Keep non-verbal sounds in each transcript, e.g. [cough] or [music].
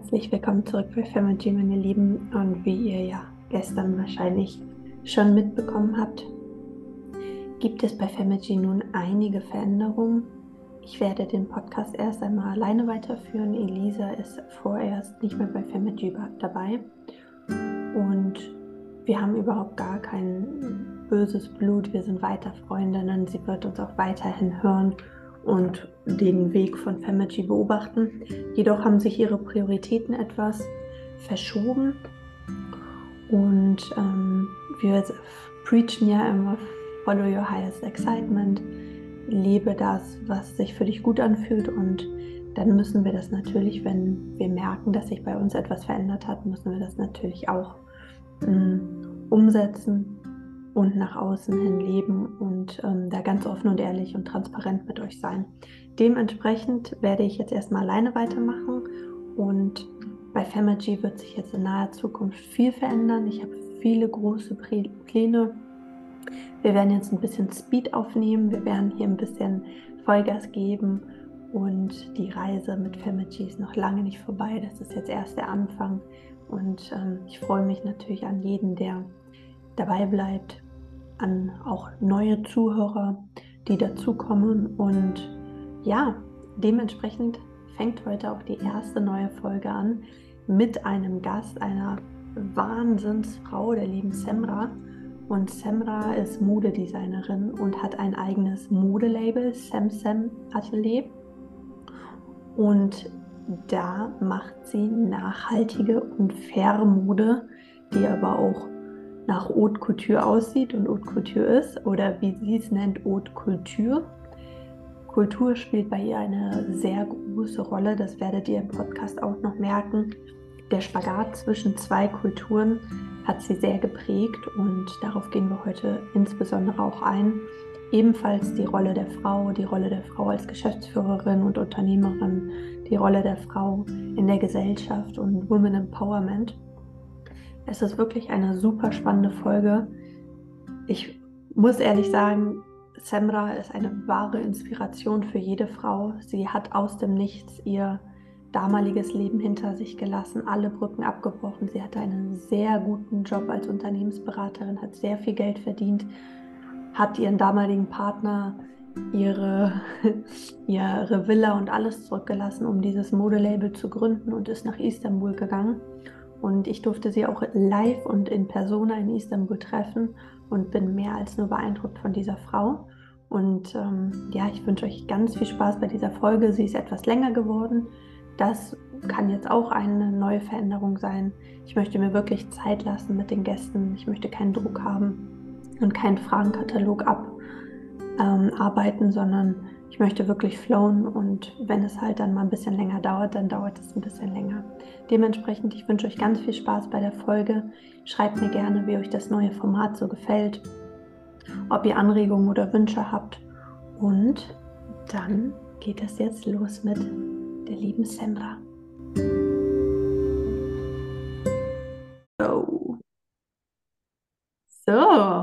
Herzlich willkommen zurück bei Family, meine Lieben. Und wie ihr ja gestern wahrscheinlich schon mitbekommen habt, gibt es bei Family nun einige Veränderungen. Ich werde den Podcast erst einmal alleine weiterführen. Elisa ist vorerst nicht mehr bei Family dabei. Und wir haben überhaupt gar kein böses Blut. Wir sind weiter Freundinnen. Sie wird uns auch weiterhin hören und den Weg von Family beobachten. Jedoch haben sich ihre Prioritäten etwas verschoben. Und ähm, wir preachen ja immer Follow your highest excitement, lebe das, was sich für dich gut anfühlt. Und dann müssen wir das natürlich, wenn wir merken, dass sich bei uns etwas verändert hat, müssen wir das natürlich auch ähm, umsetzen und nach außen hin leben und ähm, da ganz offen und ehrlich und transparent mit euch sein. Dementsprechend werde ich jetzt erstmal alleine weitermachen und bei Famagy wird sich jetzt in naher Zukunft viel verändern. Ich habe viele große Pläne. Wir werden jetzt ein bisschen Speed aufnehmen, wir werden hier ein bisschen Vollgas geben und die Reise mit Famagy ist noch lange nicht vorbei. Das ist jetzt erst der Anfang und ähm, ich freue mich natürlich an jeden, der dabei bleibt, an auch neue Zuhörer, die dazukommen. Und ja, dementsprechend fängt heute auch die erste neue Folge an mit einem Gast, einer Wahnsinnsfrau, der lieben Semra. Und Semra ist Modedesignerin und hat ein eigenes Modelabel, Semsem Atelier. Und da macht sie nachhaltige und faire Mode, die aber auch nach Haute Couture aussieht und Haute Couture ist oder wie sie es nennt, Haute Culture. Kultur spielt bei ihr eine sehr große Rolle, das werdet ihr im Podcast auch noch merken. Der Spagat zwischen zwei Kulturen hat sie sehr geprägt und darauf gehen wir heute insbesondere auch ein. Ebenfalls die Rolle der Frau, die Rolle der Frau als Geschäftsführerin und Unternehmerin, die Rolle der Frau in der Gesellschaft und Women Empowerment. Es ist wirklich eine super spannende Folge. Ich muss ehrlich sagen, Semra ist eine wahre Inspiration für jede Frau. Sie hat aus dem Nichts ihr damaliges Leben hinter sich gelassen, alle Brücken abgebrochen. Sie hatte einen sehr guten Job als Unternehmensberaterin, hat sehr viel Geld verdient, hat ihren damaligen Partner ihre, [laughs] ihre Villa und alles zurückgelassen, um dieses Modelabel zu gründen und ist nach Istanbul gegangen und ich durfte sie auch live und in Persona in Istanbul treffen und bin mehr als nur beeindruckt von dieser Frau. Und ähm, ja, ich wünsche euch ganz viel Spaß bei dieser Folge. Sie ist etwas länger geworden. Das kann jetzt auch eine neue Veränderung sein. Ich möchte mir wirklich Zeit lassen mit den Gästen. Ich möchte keinen Druck haben und keinen Fragenkatalog abarbeiten, ähm, sondern ich möchte wirklich flowen und wenn es halt dann mal ein bisschen länger dauert, dann dauert es ein bisschen länger. Dementsprechend, ich wünsche euch ganz viel Spaß bei der Folge. Schreibt mir gerne, wie euch das neue Format so gefällt, ob ihr Anregungen oder Wünsche habt. Und dann geht es jetzt los mit der lieben Sandra. So.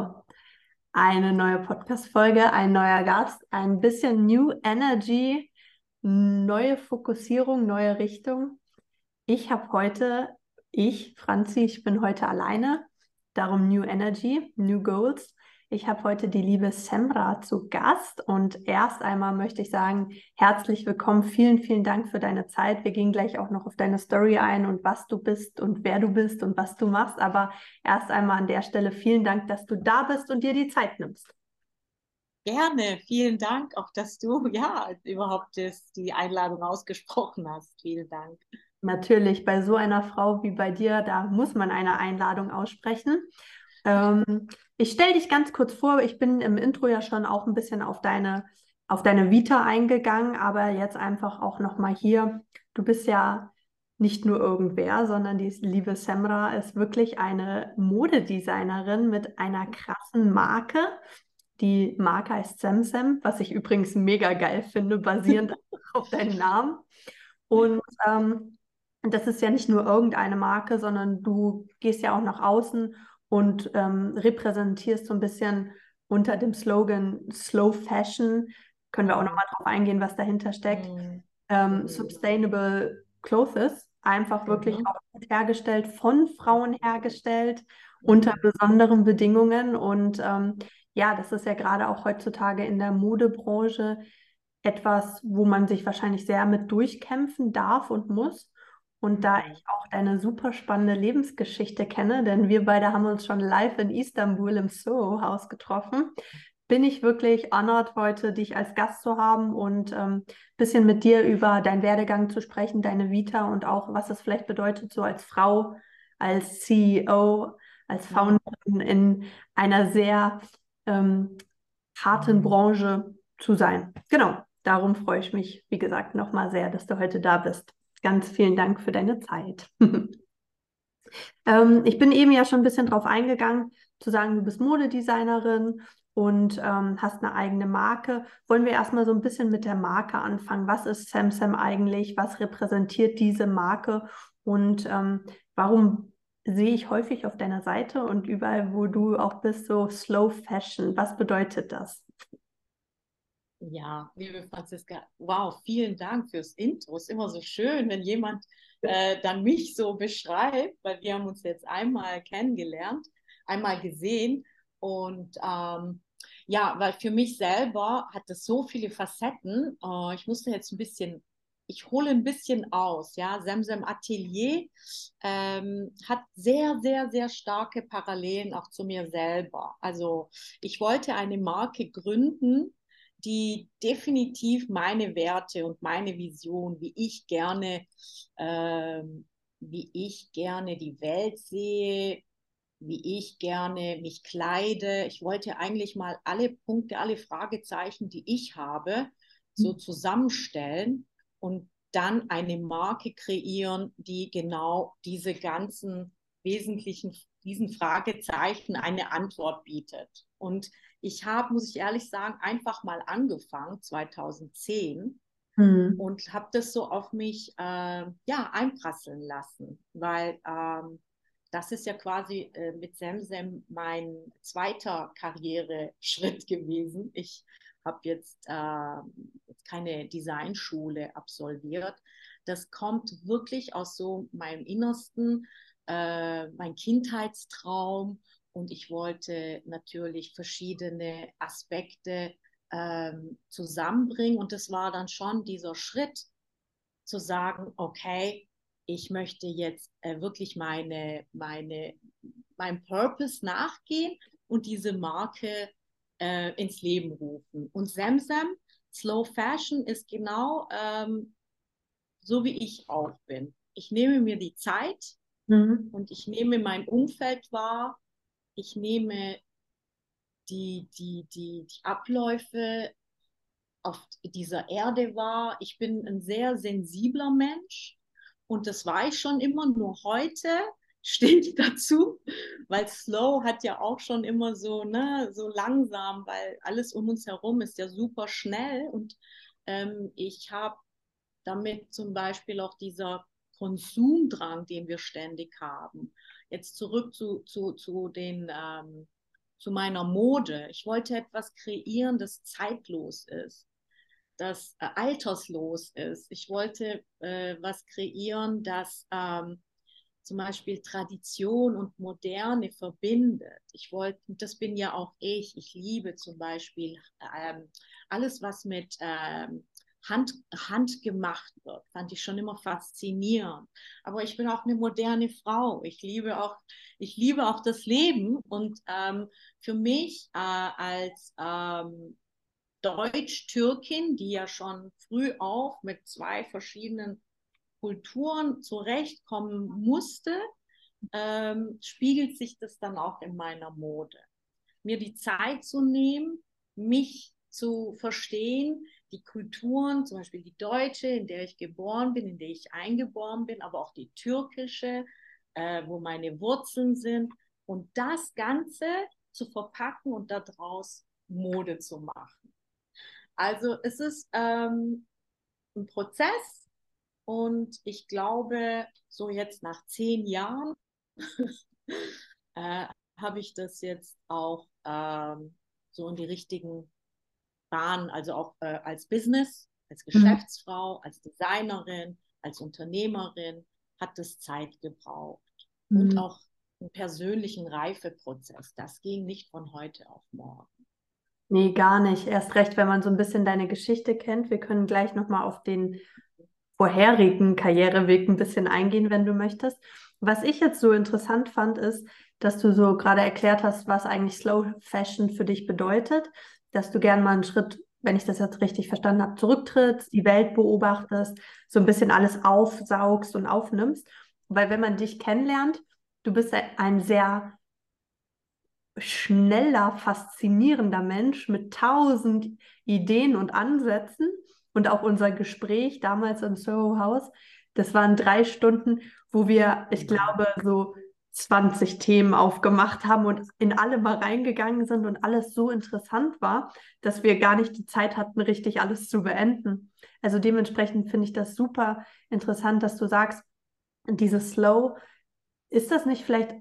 Eine neue Podcast-Folge, ein neuer Gast, ein bisschen New Energy, neue Fokussierung, neue Richtung. Ich habe heute, ich, Franzi, ich bin heute alleine, darum New Energy, New Goals. Ich habe heute die liebe Semra zu Gast und erst einmal möchte ich sagen, herzlich willkommen, vielen, vielen Dank für deine Zeit. Wir gehen gleich auch noch auf deine Story ein und was du bist und wer du bist und was du machst. Aber erst einmal an der Stelle vielen Dank, dass du da bist und dir die Zeit nimmst. Gerne, vielen Dank auch, dass du [laughs] ja überhaupt das, die Einladung ausgesprochen hast. Vielen Dank. Natürlich, bei so einer Frau wie bei dir, da muss man eine Einladung aussprechen. Ähm, ich stelle dich ganz kurz vor. Ich bin im Intro ja schon auch ein bisschen auf deine, auf deine Vita eingegangen, aber jetzt einfach auch nochmal hier. Du bist ja nicht nur irgendwer, sondern die liebe Semra ist wirklich eine Modedesignerin mit einer krassen Marke. Die Marke heißt Semsem, was ich übrigens mega geil finde, basierend [laughs] auf deinem Namen. Und ähm, das ist ja nicht nur irgendeine Marke, sondern du gehst ja auch nach außen und ähm, repräsentierst so ein bisschen unter dem Slogan Slow Fashion. Können wir auch nochmal drauf eingehen, was dahinter steckt. Mhm. Ähm, sustainable Clothes, einfach wirklich mhm. auch hergestellt, von Frauen hergestellt, unter mhm. besonderen Bedingungen. Und ähm, ja, das ist ja gerade auch heutzutage in der Modebranche etwas, wo man sich wahrscheinlich sehr mit durchkämpfen darf und muss. Und da ich auch deine super spannende Lebensgeschichte kenne, denn wir beide haben uns schon live in Istanbul im Soho-Haus getroffen, bin ich wirklich honored, heute dich als Gast zu haben und ein ähm, bisschen mit dir über deinen Werdegang zu sprechen, deine Vita und auch, was es vielleicht bedeutet, so als Frau, als CEO, als Founderin in einer sehr ähm, harten Branche zu sein. Genau, darum freue ich mich, wie gesagt, nochmal sehr, dass du heute da bist. Ganz vielen Dank für deine Zeit. [laughs] ähm, ich bin eben ja schon ein bisschen drauf eingegangen, zu sagen, du bist Modedesignerin und ähm, hast eine eigene Marke. Wollen wir erstmal so ein bisschen mit der Marke anfangen? Was ist SamSam eigentlich? Was repräsentiert diese Marke? Und ähm, warum sehe ich häufig auf deiner Seite und überall, wo du auch bist, so Slow Fashion? Was bedeutet das? Ja, liebe Franziska, wow, vielen Dank fürs Intro. Ist immer so schön, wenn jemand äh, dann mich so beschreibt, weil wir haben uns jetzt einmal kennengelernt, einmal gesehen und ähm, ja, weil für mich selber hat das so viele Facetten. Äh, ich musste jetzt ein bisschen, ich hole ein bisschen aus. Ja, Semsem Atelier ähm, hat sehr, sehr, sehr starke Parallelen auch zu mir selber. Also ich wollte eine Marke gründen, die definitiv meine Werte und meine Vision, wie ich gerne, äh, wie ich gerne die Welt sehe, wie ich gerne mich kleide. Ich wollte eigentlich mal alle Punkte, alle Fragezeichen, die ich habe, so mhm. zusammenstellen und dann eine Marke kreieren, die genau diese ganzen wesentlichen, diesen Fragezeichen eine Antwort bietet. Und ich habe, muss ich ehrlich sagen, einfach mal angefangen, 2010, mhm. und habe das so auf mich äh, ja, einprasseln lassen, weil ähm, das ist ja quasi äh, mit Semsem mein zweiter Karriereschritt [laughs] gewesen. Ich habe jetzt, äh, keine Designschule absolviert. Das kommt wirklich aus so meinem Innersten, äh, mein Kindheitstraum und ich wollte natürlich verschiedene Aspekte ähm, zusammenbringen. Und das war dann schon dieser Schritt zu sagen, okay, ich möchte jetzt äh, wirklich meine, meine, meinem Purpose nachgehen und diese Marke äh, ins Leben rufen. Und Samsam, Slow Fashion ist genau ähm, so, wie ich auch bin. Ich nehme mir die Zeit mhm. und ich nehme mein Umfeld wahr ich nehme die, die, die, die Abläufe auf dieser Erde wahr. Ich bin ein sehr sensibler Mensch und das war ich schon immer, nur heute [laughs] stehe ich dazu, weil Slow hat ja auch schon immer so, ne, so langsam, weil alles um uns herum ist ja super schnell und ähm, ich habe damit zum Beispiel auch dieser Konsumdrang, den wir ständig haben. Jetzt zurück zu, zu, zu, den, ähm, zu meiner Mode. Ich wollte etwas kreieren, das zeitlos ist, das äh, alterslos ist. Ich wollte äh, was kreieren, das ähm, zum Beispiel Tradition und Moderne verbindet. Ich wollte, das bin ja auch ich, ich liebe zum Beispiel ähm, alles, was mit ähm, Hand, handgemacht wird, fand ich schon immer faszinierend. Aber ich bin auch eine moderne Frau. Ich liebe auch, ich liebe auch das Leben. Und ähm, für mich äh, als ähm, Deutsch-Türkin, die ja schon früh auf mit zwei verschiedenen Kulturen zurechtkommen musste, ähm, spiegelt sich das dann auch in meiner Mode. Mir die Zeit zu nehmen, mich zu verstehen, die Kulturen, zum Beispiel die deutsche, in der ich geboren bin, in der ich eingeboren bin, aber auch die türkische, äh, wo meine Wurzeln sind. Und das Ganze zu verpacken und daraus Mode zu machen. Also es ist ähm, ein Prozess und ich glaube, so jetzt nach zehn Jahren [laughs] äh, habe ich das jetzt auch ähm, so in die richtigen Bahn, also auch äh, als Business, als mhm. Geschäftsfrau, mhm. als Designerin, als Unternehmerin hat es Zeit gebraucht. Mhm. Und auch einen persönlichen Reifeprozess. Das ging nicht von heute auf morgen. Nee, gar nicht. Erst recht, wenn man so ein bisschen deine Geschichte kennt. Wir können gleich nochmal auf den vorherigen Karriereweg ein bisschen eingehen, wenn du möchtest. Was ich jetzt so interessant fand, ist, dass du so gerade erklärt hast, was eigentlich Slow Fashion für dich bedeutet, dass du gern mal einen Schritt, wenn ich das jetzt richtig verstanden habe, zurücktrittst, die Welt beobachtest, so ein bisschen alles aufsaugst und aufnimmst. Weil wenn man dich kennenlernt, du bist ein sehr schneller, faszinierender Mensch mit tausend Ideen und Ansätzen. Und auch unser Gespräch damals im Soho House, das waren drei Stunden, wo wir, ich glaube, so 20 Themen aufgemacht haben und in alle mal reingegangen sind und alles so interessant war, dass wir gar nicht die Zeit hatten, richtig alles zu beenden. Also dementsprechend finde ich das super interessant, dass du sagst, dieses Slow, ist das nicht vielleicht,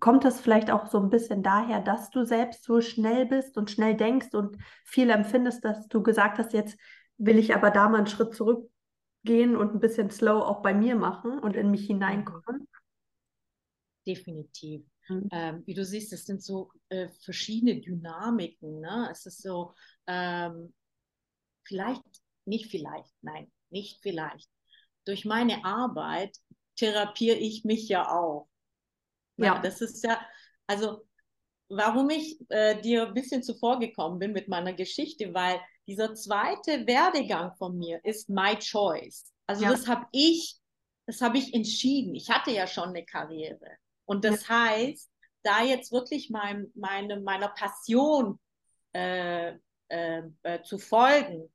kommt das vielleicht auch so ein bisschen daher, dass du selbst so schnell bist und schnell denkst und viel empfindest, dass du gesagt hast, jetzt will ich aber da mal einen Schritt zurückgehen und ein bisschen slow auch bei mir machen und in mich hineinkommen? Definitiv. Mhm. Ähm, wie du siehst, es sind so äh, verschiedene Dynamiken. Ne? Es ist so, ähm, vielleicht, nicht vielleicht, nein, nicht vielleicht. Durch meine Arbeit therapiere ich mich ja auch. Ja, ja das ist ja, also warum ich äh, dir ein bisschen zuvor gekommen bin mit meiner Geschichte, weil dieser zweite Werdegang von mir ist my choice. Also ja. das habe ich, das habe ich entschieden. Ich hatte ja schon eine Karriere. Und das ja. heißt, da jetzt wirklich mein, meine, meiner Passion äh, äh, äh, zu folgen,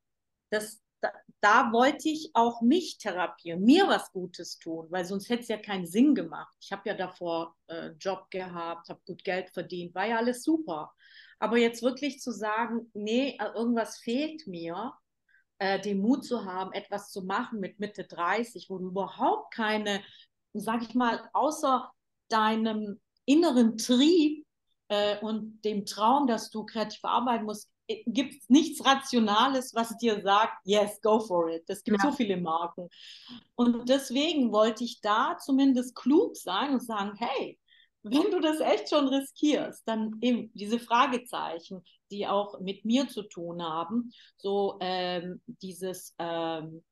das, da, da, wollte ich auch mich therapieren, mir was Gutes tun, weil sonst hätte es ja keinen Sinn gemacht. Ich habe ja davor äh, Job gehabt, habe gut Geld verdient, war ja alles super. Aber jetzt wirklich zu sagen, nee, äh, irgendwas fehlt mir, äh, den Mut zu haben, etwas zu machen mit Mitte 30, wo du überhaupt keine, sag ich mal, außer deinem inneren Trieb äh, und dem Traum, dass du kreativ arbeiten musst, äh, gibt es nichts Rationales, was dir sagt, yes, go for it. Es gibt ja. so viele Marken. Und deswegen wollte ich da zumindest klug sein und sagen, hey, wenn du das echt schon riskierst, dann eben diese Fragezeichen, die auch mit mir zu tun haben, so ähm, dieses, ähm,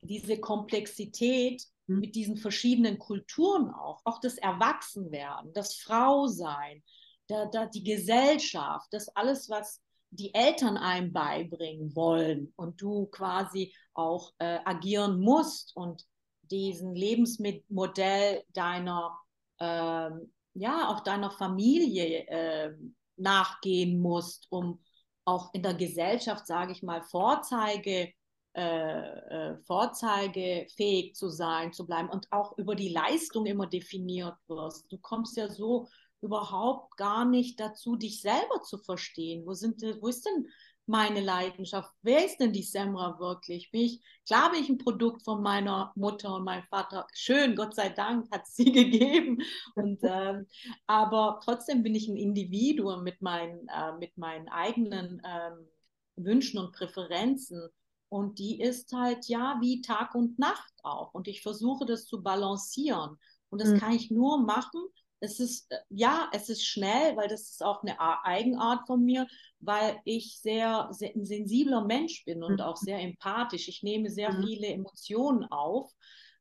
diese Komplexität. Mit diesen verschiedenen Kulturen auch, auch das Erwachsenwerden, das Frausein, da, da die Gesellschaft, das alles, was die Eltern einem beibringen wollen und du quasi auch äh, agieren musst und diesen Lebensmodell deiner ähm, ja, auch deiner Familie äh, nachgehen musst, um auch in der Gesellschaft, sage ich mal, Vorzeige, äh, äh, vorzeigefähig zu sein, zu bleiben und auch über die Leistung immer definiert wirst. Du kommst ja so überhaupt gar nicht dazu, dich selber zu verstehen. Wo, sind, wo ist denn meine Leidenschaft? Wer ist denn die Semra wirklich? Bin ich, klar bin ich ein Produkt von meiner Mutter und meinem Vater. Schön, Gott sei Dank hat sie [laughs] gegeben. Und, ähm, aber trotzdem bin ich ein Individuum mit meinen, äh, mit meinen eigenen ähm, Wünschen und Präferenzen. Und die ist halt ja wie Tag und Nacht auch. Und ich versuche das zu balancieren. Und das mhm. kann ich nur machen, es ist, äh, ja, es ist schnell, weil das ist auch eine Eigenart von mir, weil ich sehr, sehr ein sensibler Mensch bin und mhm. auch sehr empathisch. Ich nehme sehr mhm. viele Emotionen auf.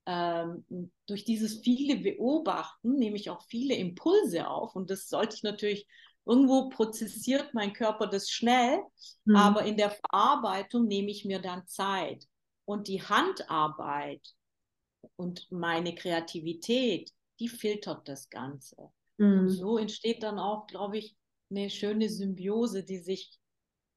Ähm, durch dieses viele Beobachten nehme ich auch viele Impulse auf und das sollte ich natürlich irgendwo prozessiert mein Körper das schnell, mhm. aber in der Verarbeitung nehme ich mir dann Zeit und die Handarbeit und meine Kreativität die filtert das Ganze. Mhm. Und so entsteht dann auch, glaube ich, eine schöne Symbiose, die sich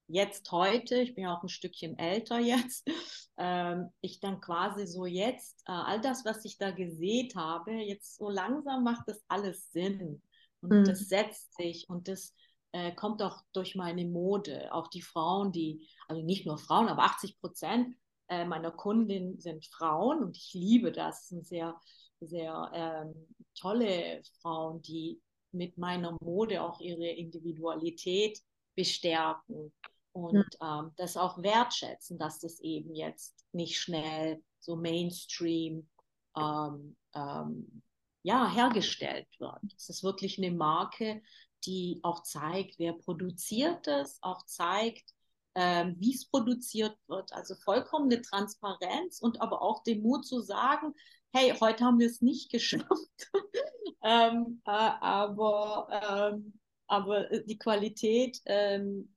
jetzt heute, ich bin ja auch ein Stückchen älter jetzt, [laughs] ähm, ich dann quasi so jetzt, äh, all das, was ich da gesät habe, jetzt so langsam macht das alles Sinn. Und mhm. das setzt sich und das äh, kommt auch durch meine Mode. Auch die Frauen, die, also nicht nur Frauen, aber 80 Prozent äh, meiner Kundinnen sind Frauen und ich liebe das. sind sehr sehr ähm, tolle Frauen, die mit meiner Mode auch ihre Individualität bestärken und ähm, das auch wertschätzen, dass das eben jetzt nicht schnell so Mainstream ähm, ähm, ja, hergestellt wird. Es ist wirklich eine Marke, die auch zeigt, wer produziert es, auch zeigt, ähm, wie es produziert wird. Also vollkommene Transparenz und aber auch den Mut zu sagen, hey, heute haben wir es nicht [laughs] geschafft, ähm, äh, aber, ähm, aber die Qualität, ähm,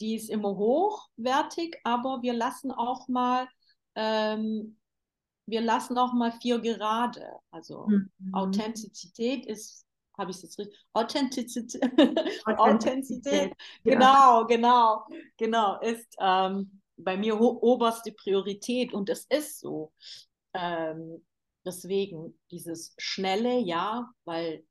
die ist immer hochwertig, aber wir lassen auch mal ähm, wir lassen auch mal vier gerade. Also mhm. Authentizität ist habe ich es jetzt richtig? Authentizität. [laughs] Authentizität. Genau, genau, genau. Ist ähm, bei mir oberste Priorität und es ist so. Ähm, deswegen dieses schnelle Ja, weil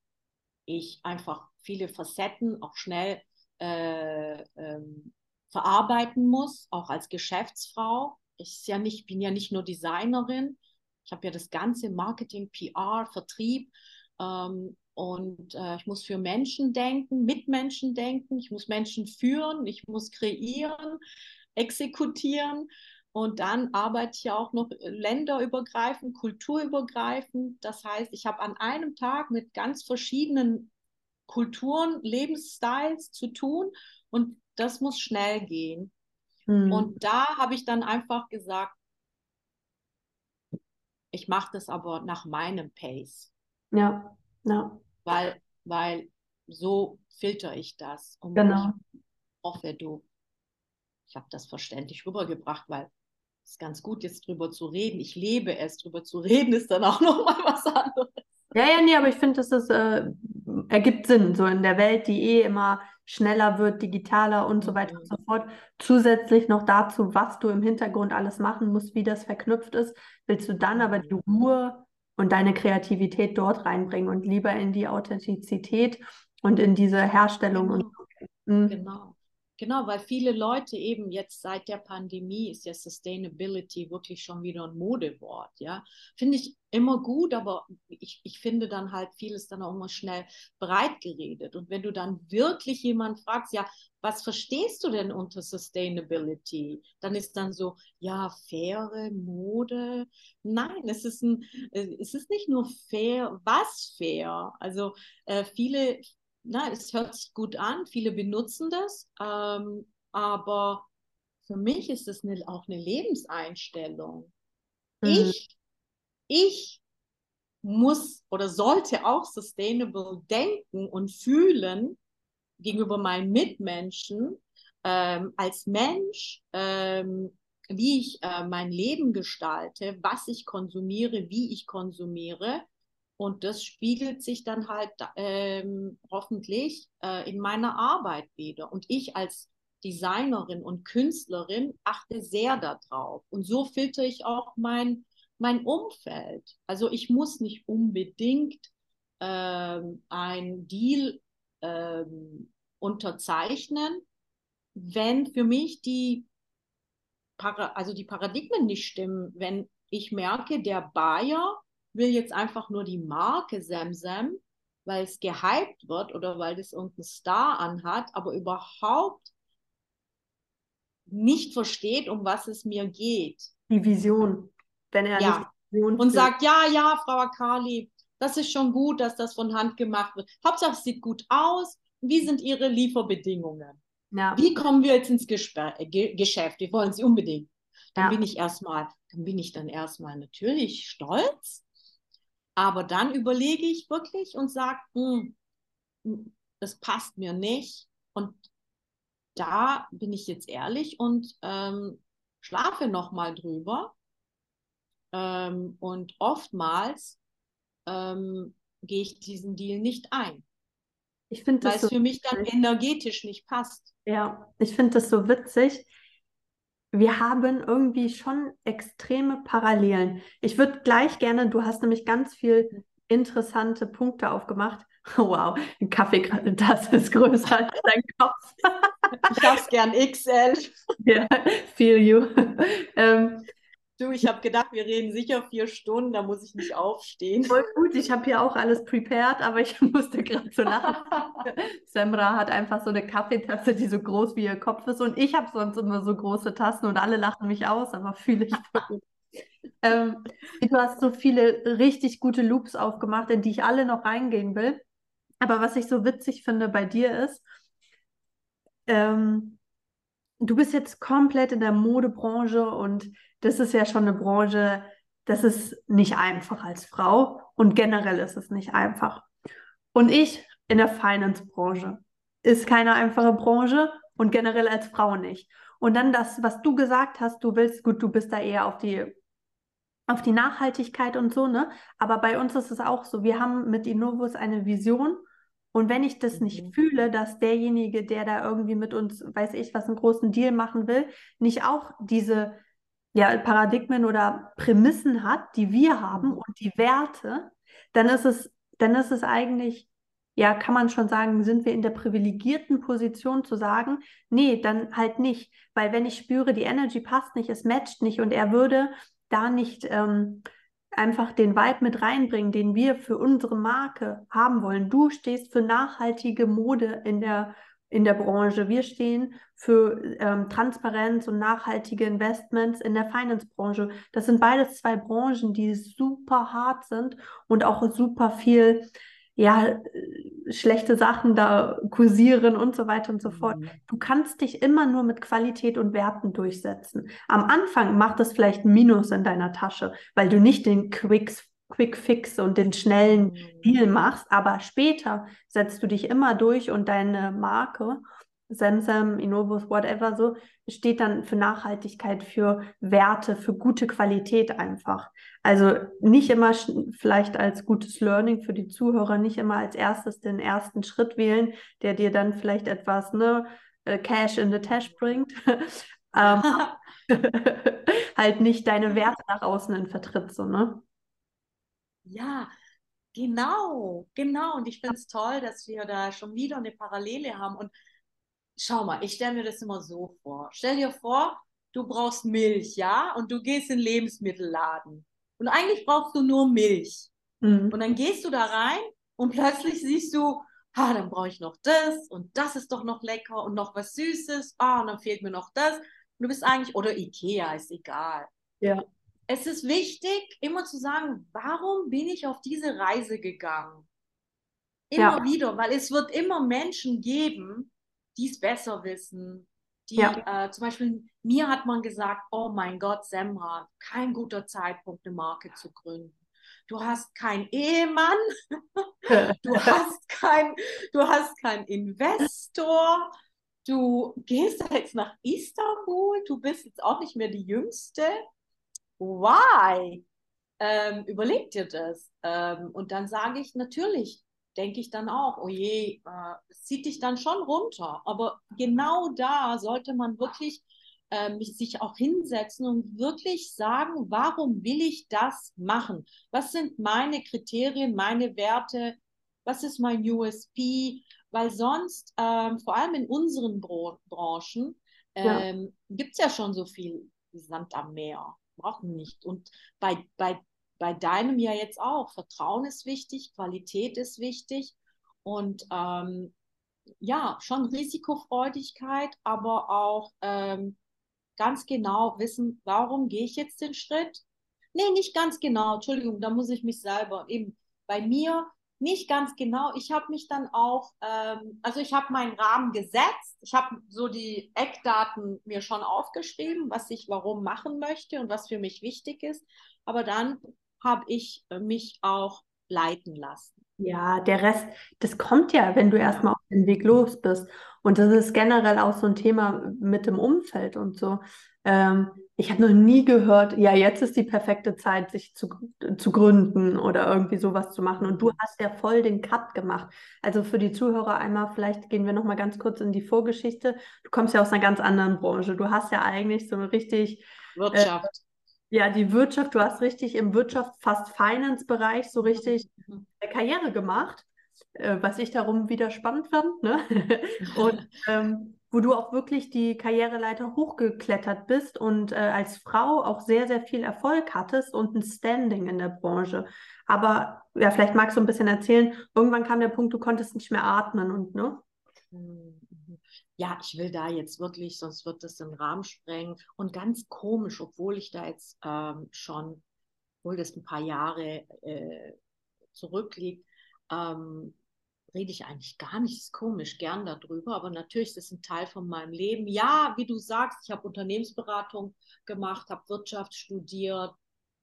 ich einfach viele Facetten auch schnell äh, ähm, verarbeiten muss, auch als Geschäftsfrau. Ich ja nicht, bin ja nicht nur Designerin, ich habe ja das ganze Marketing, PR, Vertrieb ähm, und äh, ich muss für Menschen denken, mit Menschen denken, ich muss Menschen führen, ich muss kreieren, exekutieren. Und dann arbeite ich ja auch noch länderübergreifend, kulturübergreifend. Das heißt, ich habe an einem Tag mit ganz verschiedenen Kulturen, Lebensstyles zu tun und das muss schnell gehen. Mhm. Und da habe ich dann einfach gesagt, ich mache das aber nach meinem Pace. Ja, ja weil, weil so filter ich das. Und genau. ich hoffe, du, ich habe das verständlich rübergebracht, weil es ist ganz gut, jetzt drüber zu reden. Ich lebe es, drüber zu [laughs] reden ist dann auch nochmal was anderes. Ja, ja, nee, aber ich finde, das äh, ergibt Sinn, so in der Welt, die eh immer schneller wird, digitaler und so weiter mhm. und so fort. Zusätzlich noch dazu, was du im Hintergrund alles machen musst, wie das verknüpft ist, willst du dann aber die Ruhe und deine Kreativität dort reinbringen und lieber in die Authentizität und in diese Herstellung. Genau. Und, mhm. genau. Genau, weil viele Leute eben jetzt seit der Pandemie ist ja Sustainability wirklich schon wieder ein Modewort, ja. Finde ich immer gut, aber ich, ich finde dann halt vieles dann auch immer schnell breit geredet. Und wenn du dann wirklich jemanden fragst, ja, was verstehst du denn unter Sustainability? Dann ist dann so, ja, faire Mode. Nein, es ist, ein, es ist nicht nur fair, was fair? Also äh, viele, na, es hört sich gut an, viele benutzen das, ähm, aber für mich ist es eine, auch eine Lebenseinstellung. Mhm. Ich, ich muss oder sollte auch sustainable denken und fühlen gegenüber meinen Mitmenschen ähm, als Mensch, ähm, wie ich äh, mein Leben gestalte, was ich konsumiere, wie ich konsumiere und das spiegelt sich dann halt ähm, hoffentlich äh, in meiner Arbeit wieder. Und ich als Designerin und Künstlerin achte sehr darauf. Und so filter ich auch mein, mein Umfeld. Also ich muss nicht unbedingt ähm, ein Deal ähm, unterzeichnen, wenn für mich die, Para also die Paradigmen nicht stimmen. Wenn ich merke, der Buyer will jetzt einfach nur die Marke Samsam, weil es gehypt wird oder weil das irgendein Star anhat, aber überhaupt nicht versteht, um was es mir geht. Die Vision, wenn er ja. nicht Vision und sagt, ja, ja, Frau Akali, das ist schon gut, dass das von Hand gemacht wird. Hauptsache, es sieht gut aus. Wie sind Ihre Lieferbedingungen? Ja. Wie kommen wir jetzt ins Gespe Ge Geschäft? Wir wollen sie unbedingt. Dann ja. bin ich erstmal, dann bin ich dann erstmal natürlich stolz, aber dann überlege ich wirklich und sage, hm, hm, das passt mir nicht. Und da bin ich jetzt ehrlich und ähm, schlafe nochmal drüber. Ähm, und oftmals ähm, gehe ich diesen Deal nicht ein. Ich finde Weil es so für mich dann energetisch nicht passt. Ja, ich finde das so witzig wir haben irgendwie schon extreme Parallelen. Ich würde gleich gerne, du hast nämlich ganz viel interessante Punkte aufgemacht. [laughs] Wow, ein Kaffeetasse ist größer als dein Kopf. ich habe es gern XL. [laughs] Ja, feel you. Ähm, Du, ich habe gedacht, wir reden sicher vier Stunden, da muss ich nicht aufstehen. Voll gut, ich habe hier auch alles prepared, aber ich [laughs] musste gerade so lachen. [laughs] Semra hat einfach so eine Kaffeetasse, die so groß wie ihr Kopf ist und ich habe sonst immer so große Tassen und alle lachen mich aus, aber fühle ich voll gut. [laughs] ähm, du hast so viele richtig gute Loops aufgemacht, in die ich alle noch reingehen will. Aber was ich so witzig finde bei dir ist, ähm, du bist jetzt komplett in der Modebranche und das ist ja schon eine Branche, das ist nicht einfach als Frau und generell ist es nicht einfach. Und ich in der Finance-Branche ist keine einfache Branche und generell als Frau nicht. Und dann das, was du gesagt hast, du willst, gut, du bist da eher auf die auf die Nachhaltigkeit und so, ne? Aber bei uns ist es auch so, wir haben mit Innovus eine Vision und wenn ich das nicht mhm. fühle, dass derjenige, der da irgendwie mit uns, weiß ich, was einen großen Deal machen will, nicht auch diese ja, Paradigmen oder Prämissen hat, die wir haben mhm. und die Werte, dann ist es, dann ist es eigentlich, ja, kann man schon sagen, sind wir in der privilegierten Position zu sagen, nee, dann halt nicht. Weil wenn ich spüre, die Energy passt nicht, es matcht nicht und er würde da nicht ähm, einfach den Vibe mit reinbringen, den wir für unsere Marke haben wollen. Du stehst für nachhaltige Mode in der, in der Branche. Wir stehen für ähm, Transparenz und nachhaltige Investments in der Finance-Branche. Das sind beides zwei Branchen, die super hart sind und auch super viel ja, schlechte Sachen da kursieren und so weiter und so fort. Mhm. Du kannst dich immer nur mit Qualität und Werten durchsetzen. Am Anfang macht es vielleicht Minus in deiner Tasche, weil du nicht den Quick, Quick Fix und den schnellen mhm. Deal machst, aber später setzt du dich immer durch und deine Marke Semsem, Innovus, whatever so, steht dann für Nachhaltigkeit, für Werte, für gute Qualität einfach. Also nicht immer vielleicht als gutes Learning für die Zuhörer, nicht immer als erstes den ersten Schritt wählen, der dir dann vielleicht etwas, ne, äh, Cash in the Tash bringt. [laughs] ähm, [laughs] halt nicht deine Werte nach außen in vertritt, so, ne? Ja, genau, genau. Und ich finde es toll, dass wir da schon wieder eine Parallele haben. Und schau mal, ich stelle mir das immer so vor. Stell dir vor, du brauchst Milch, ja, und du gehst in den Lebensmittelladen. Und eigentlich brauchst du nur Milch. Mhm. Und dann gehst du da rein und plötzlich siehst du, ah, dann brauche ich noch das und das ist doch noch lecker und noch was Süßes. Ah, und dann fehlt mir noch das. Und du bist eigentlich, oder Ikea, ist egal. Ja. Es ist wichtig, immer zu sagen, warum bin ich auf diese Reise gegangen? Immer ja. wieder, weil es wird immer Menschen geben, die es besser wissen. Die, ja. äh, zum Beispiel, mir hat man gesagt, oh mein Gott, Semra, kein guter Zeitpunkt, eine Marke zu gründen. Du hast keinen Ehemann, [laughs] du hast kein, du hast keinen Investor, du gehst jetzt nach Istanbul, du bist jetzt auch nicht mehr die Jüngste. Why? Ähm, überleg dir das. Ähm, und dann sage ich natürlich, denke ich dann auch, oh je, äh, zieht dich dann schon runter. Aber genau da sollte man wirklich äh, sich auch hinsetzen und wirklich sagen, warum will ich das machen? Was sind meine Kriterien, meine Werte? Was ist mein USP? Weil sonst, ähm, vor allem in unseren Bro Branchen, ähm, ja. gibt es ja schon so viel Sand am Meer. Brauchen nicht. Und bei, bei bei deinem ja jetzt auch. Vertrauen ist wichtig, Qualität ist wichtig und ähm, ja, schon Risikofreudigkeit, aber auch ähm, ganz genau wissen, warum gehe ich jetzt den Schritt? Nee, nicht ganz genau, Entschuldigung, da muss ich mich selber eben bei mir nicht ganz genau. Ich habe mich dann auch, ähm, also ich habe meinen Rahmen gesetzt. Ich habe so die Eckdaten mir schon aufgeschrieben, was ich warum machen möchte und was für mich wichtig ist. Aber dann habe ich äh, mich auch leiten lassen. Ja, der Rest, das kommt ja, wenn du erstmal auf den Weg los bist. Und das ist generell auch so ein Thema mit dem Umfeld und so. Ähm, ich habe noch nie gehört, ja, jetzt ist die perfekte Zeit, sich zu, zu gründen oder irgendwie sowas zu machen. Und du hast ja voll den Cut gemacht. Also für die Zuhörer einmal, vielleicht gehen wir nochmal ganz kurz in die Vorgeschichte. Du kommst ja aus einer ganz anderen Branche. Du hast ja eigentlich so richtig Wirtschaft. Äh, ja, die Wirtschaft, du hast richtig im Wirtschaft, fast Finance-Bereich so richtig mhm. Karriere gemacht, äh, was ich darum wieder spannend fand. Ne? [laughs] und ähm, wo du auch wirklich die Karriereleiter hochgeklettert bist und äh, als Frau auch sehr, sehr viel Erfolg hattest und ein Standing in der Branche. Aber ja, vielleicht magst du ein bisschen erzählen, irgendwann kam der Punkt, du konntest nicht mehr atmen und ne? Mhm. Ja, ich will da jetzt wirklich, sonst wird das den Rahmen sprengen. Und ganz komisch, obwohl ich da jetzt ähm, schon, obwohl das ein paar Jahre äh, zurückliegt, ähm, rede ich eigentlich gar nicht, ist komisch, gern darüber, aber natürlich ist das ein Teil von meinem Leben. Ja, wie du sagst, ich habe Unternehmensberatung gemacht, habe Wirtschaft studiert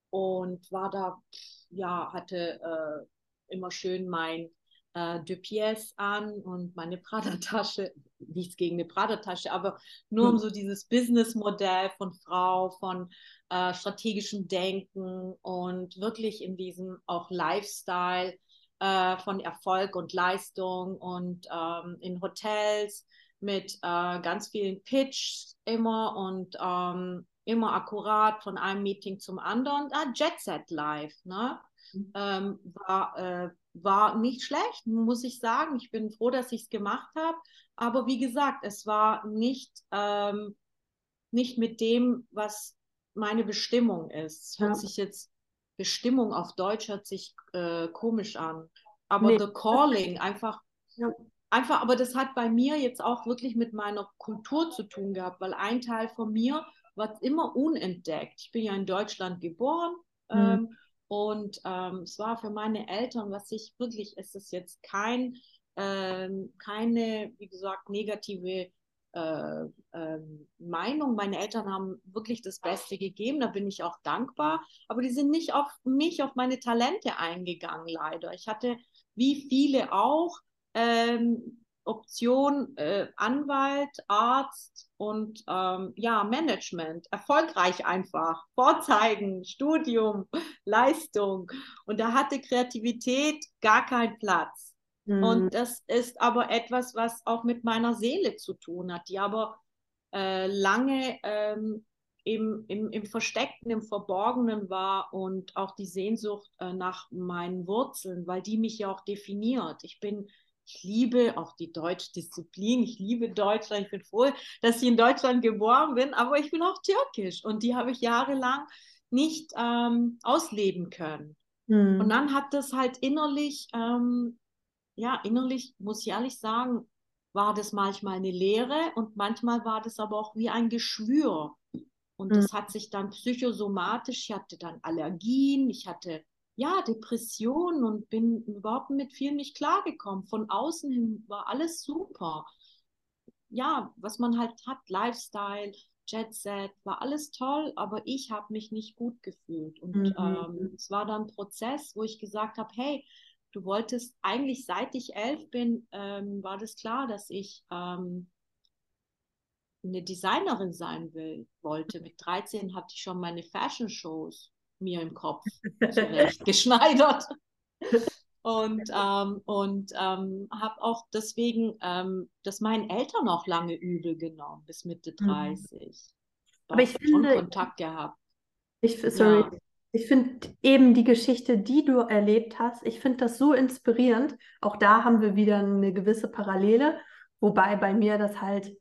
und war da, ja, hatte äh, immer schön mein äh, De Pièce an und meine Prada-Tasche, nichts gegen eine Prada-Tasche, aber nur um hm. so dieses Business-Modell von Frau, von äh, strategischem Denken und wirklich in diesem auch Lifestyle äh, von Erfolg und Leistung und ähm, in Hotels mit äh, ganz vielen Pitch immer und ähm, immer akkurat von einem Meeting zum anderen. Ah, Jet Set Live, ne? Mhm. Ähm, war, äh, war nicht schlecht, muss ich sagen. Ich bin froh, dass ich es gemacht habe. Aber wie gesagt, es war nicht, ähm, nicht mit dem, was meine Bestimmung ist. Hört ja. sich jetzt Bestimmung auf Deutsch hört sich äh, komisch an. Aber nee. The Calling, einfach, ja. einfach, aber das hat bei mir jetzt auch wirklich mit meiner Kultur zu tun gehabt, weil ein Teil von mir war immer unentdeckt. Ich bin ja in Deutschland geboren mhm. ähm, und ähm, es war für meine Eltern, was ich wirklich, es ist jetzt kein, ähm, keine, wie gesagt, negative äh, äh, Meinung. Meine Eltern haben wirklich das Beste gegeben, da bin ich auch dankbar. Aber die sind nicht auf mich, auf meine Talente eingegangen, leider. Ich hatte, wie viele auch, ähm, Option äh, Anwalt, Arzt und ähm, ja, Management. Erfolgreich einfach. Vorzeigen, Studium, [laughs] Leistung. Und da hatte Kreativität gar keinen Platz. Mhm. Und das ist aber etwas, was auch mit meiner Seele zu tun hat, die aber äh, lange ähm, im, im, im Versteckten, im Verborgenen war und auch die Sehnsucht äh, nach meinen Wurzeln, weil die mich ja auch definiert. Ich bin, ich liebe auch die deutsche Disziplin, ich liebe Deutschland, ich bin froh, dass ich in Deutschland geboren bin, aber ich bin auch türkisch und die habe ich jahrelang nicht ähm, ausleben können. Mhm. Und dann hat das halt innerlich ähm, ja, innerlich, muss ich ehrlich sagen, war das manchmal eine Lehre und manchmal war das aber auch wie ein Geschwür. Und das mhm. hat sich dann psychosomatisch, ich hatte dann Allergien, ich hatte ja Depressionen und bin überhaupt mit vielen nicht klargekommen. Von außen hin war alles super. Ja, was man halt hat, Lifestyle, Jet Set, war alles toll, aber ich habe mich nicht gut gefühlt. Und mhm. ähm, es war dann ein Prozess, wo ich gesagt habe, hey, du wolltest eigentlich seit ich elf bin, ähm, war das klar, dass ich ähm, eine Designerin sein will, wollte. Mit 13 hatte ich schon meine Fashion-Shows mir im Kopf [laughs] geschneidert. Und, ähm, und ähm, habe auch deswegen ähm, das meinen Eltern auch lange übel genommen, bis Mitte 30. Mhm. Aber ich finde, Kontakt gehabt. Ich, sorry, ja. Ich finde eben die Geschichte, die du erlebt hast, ich finde das so inspirierend. Auch da haben wir wieder eine gewisse Parallele, wobei bei mir das halt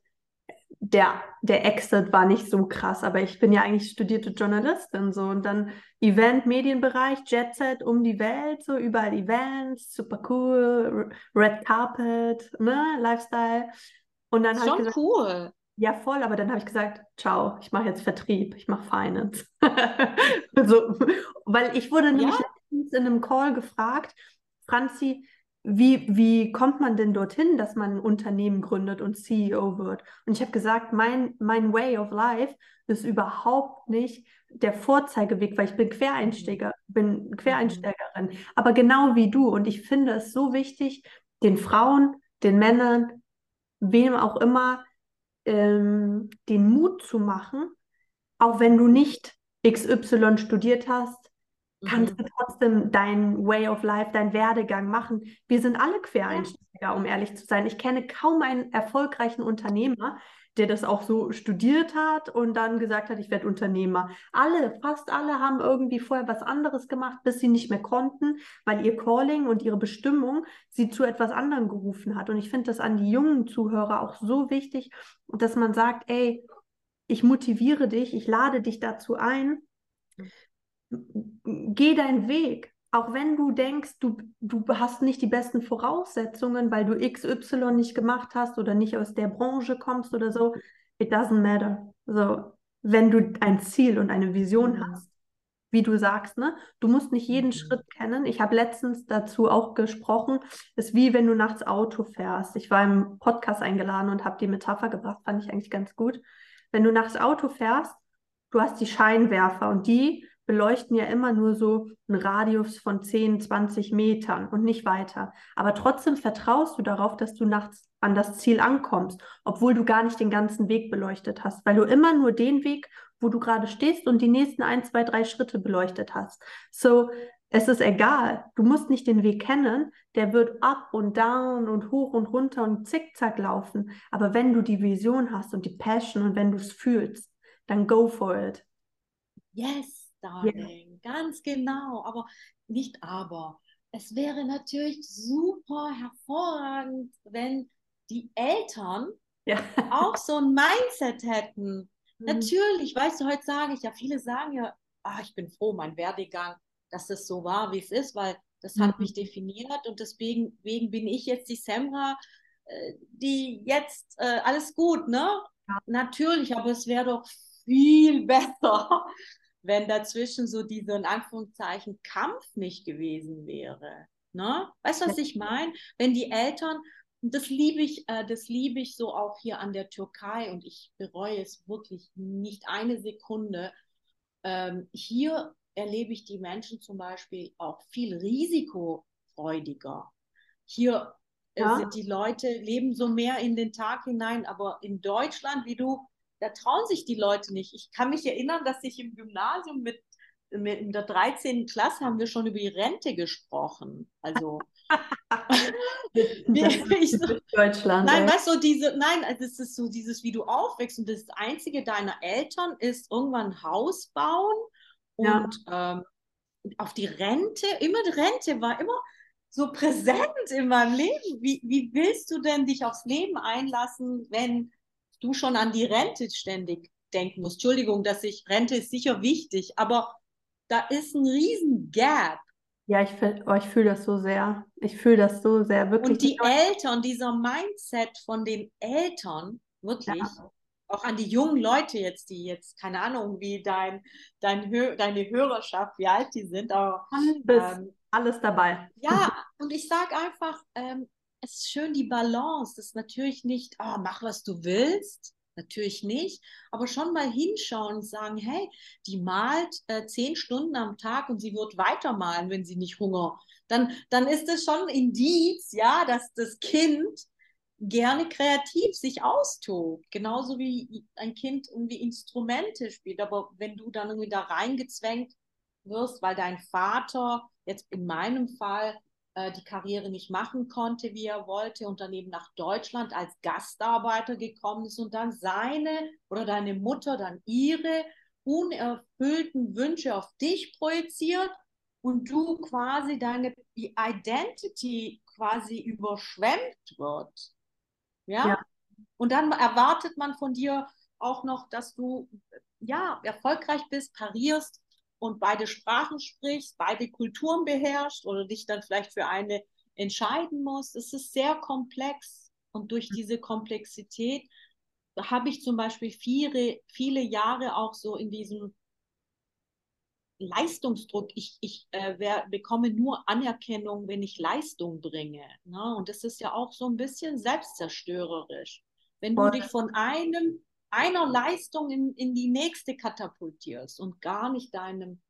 der, der Exit war nicht so krass, aber ich bin ja eigentlich studierte Journalistin so und dann Event, Medienbereich, Jet Set um die Welt, so überall Events, super cool, Red Carpet, ne, Lifestyle. Und dann Schon gesagt, cool. Ja, voll, aber dann habe ich gesagt, ciao, ich mache jetzt Vertrieb, ich mache Finance. [laughs] so, weil ich wurde nämlich ja? in einem Call gefragt, Franzi, wie, wie kommt man denn dorthin, dass man ein Unternehmen gründet und CEO wird? Und ich habe gesagt, mein, mein Way of Life ist überhaupt nicht der Vorzeigeweg, weil ich bin Quereinsteiger, bin. Quereinsteigerin, aber genau wie du. Und ich finde es so wichtig, den Frauen, den Männern, wem auch immer, ähm, den Mut zu machen, auch wenn du nicht XY studiert hast, kannst mhm. du trotzdem dein Way of Life, dein Werdegang machen. Wir sind alle Quereinsteiger, um ehrlich zu sein. Ich kenne kaum einen erfolgreichen Unternehmer, der das auch so studiert hat und dann gesagt hat, ich werde Unternehmer. Alle, fast alle haben irgendwie vorher was anderes gemacht, bis sie nicht mehr konnten, weil ihr Calling und ihre Bestimmung sie zu etwas anderem gerufen hat. Und ich finde das an die jungen Zuhörer auch so wichtig, dass man sagt, ey, ich motiviere dich, ich lade dich dazu ein, geh deinen Weg, auch wenn du denkst, du, du hast nicht die besten Voraussetzungen, weil du XY nicht gemacht hast oder nicht aus der Branche kommst oder so, it doesn't matter. So, wenn du ein Ziel und eine Vision mhm. hast, wie du sagst, ne? Du musst nicht jeden mhm. Schritt kennen. Ich habe letztens dazu auch gesprochen, ist wie wenn du nachts Auto fährst. Ich war im Podcast eingeladen und habe die Metapher gebracht, fand ich eigentlich ganz gut. Wenn du nachts Auto fährst, du hast die Scheinwerfer und die beleuchten ja immer nur so einen Radius von 10, 20 Metern und nicht weiter. Aber trotzdem vertraust du darauf, dass du nachts an das Ziel ankommst, obwohl du gar nicht den ganzen Weg beleuchtet hast, weil du immer nur den Weg, wo du gerade stehst und die nächsten ein, zwei, drei Schritte beleuchtet hast. So, es ist egal. Du musst nicht den Weg kennen. Der wird up und down und hoch und runter und zickzack laufen. Aber wenn du die Vision hast und die Passion und wenn du es fühlst, dann go for it. Yes, darling. Ja. Ganz genau. Aber nicht aber. Es wäre natürlich super hervorragend, wenn die Eltern ja. auch so ein Mindset hätten. Mhm. Natürlich, weißt du, heute sage ich ja, viele sagen ja, ah, ich bin froh, mein Werdegang, dass es so war, wie es ist, weil das hat mhm. mich definiert und deswegen, deswegen bin ich jetzt die Semra, äh, die jetzt äh, alles gut, ne? Ja. Natürlich, aber es wäre doch viel [laughs] besser, wenn dazwischen so dieser in Anführungszeichen Kampf nicht gewesen wäre. Ne? Weißt du, was ich meine? Wenn die Eltern und das liebe ich, äh, das liebe ich so auch hier an der Türkei und ich bereue es wirklich nicht eine Sekunde. Ähm, hier erlebe ich die Menschen zum Beispiel auch viel risikofreudiger. Hier äh, ja. sind die Leute, leben so mehr in den Tag hinein, aber in Deutschland, wie du, da trauen sich die Leute nicht. Ich kann mich erinnern, dass ich im Gymnasium mit in der 13. Klasse haben wir schon über die Rente gesprochen. Also [laughs] [laughs] ich so, Deutschland. Nein, weißt du, diese, nein, also es ist so dieses, wie du aufwächst und das Einzige deiner Eltern ist irgendwann ein Haus bauen und ja. ähm, auf die Rente, immer die Rente war immer so präsent in meinem Leben. Wie, wie willst du denn dich aufs Leben einlassen, wenn du schon an die Rente ständig denken musst? Entschuldigung, dass ich, Rente ist sicher wichtig, aber da ist ein riesen Gap. Ja, ich, oh, ich fühle das so sehr. Ich fühle das so sehr, wirklich. Und die Eltern, dieser Mindset von den Eltern, wirklich, ja. auch an die jungen Leute jetzt, die jetzt, keine Ahnung, wie dein, dein Hö deine Hörerschaft, wie alt die sind, aber ähm, alles dabei. Ja, und ich sage einfach, ähm, es ist schön die Balance. Das ist natürlich nicht, oh, mach was du willst, Natürlich nicht, aber schon mal hinschauen und sagen, hey, die malt äh, zehn Stunden am Tag und sie wird weitermalen, wenn sie nicht Hunger. Dann, dann ist es schon ein Indiz, ja, dass das Kind gerne kreativ sich austobt. Genauso wie ein Kind irgendwie Instrumente spielt. Aber wenn du dann irgendwie da reingezwängt wirst, weil dein Vater, jetzt in meinem Fall, die Karriere nicht machen konnte, wie er wollte und dann eben nach Deutschland als Gastarbeiter gekommen ist und dann seine oder deine Mutter dann ihre unerfüllten Wünsche auf dich projiziert und du quasi deine Identity quasi überschwemmt wird. Ja? ja. Und dann erwartet man von dir auch noch, dass du ja erfolgreich bist, parierst und beide Sprachen sprichst, beide Kulturen beherrschst oder dich dann vielleicht für eine entscheiden musst. Es ist sehr komplex und durch diese Komplexität habe ich zum Beispiel viele, viele Jahre auch so in diesem Leistungsdruck. Ich, ich äh, wer, bekomme nur Anerkennung, wenn ich Leistung bringe. Ne? Und das ist ja auch so ein bisschen selbstzerstörerisch. Wenn du dich von einem einer Leistung in, in die nächste katapultierst und gar nicht deinem,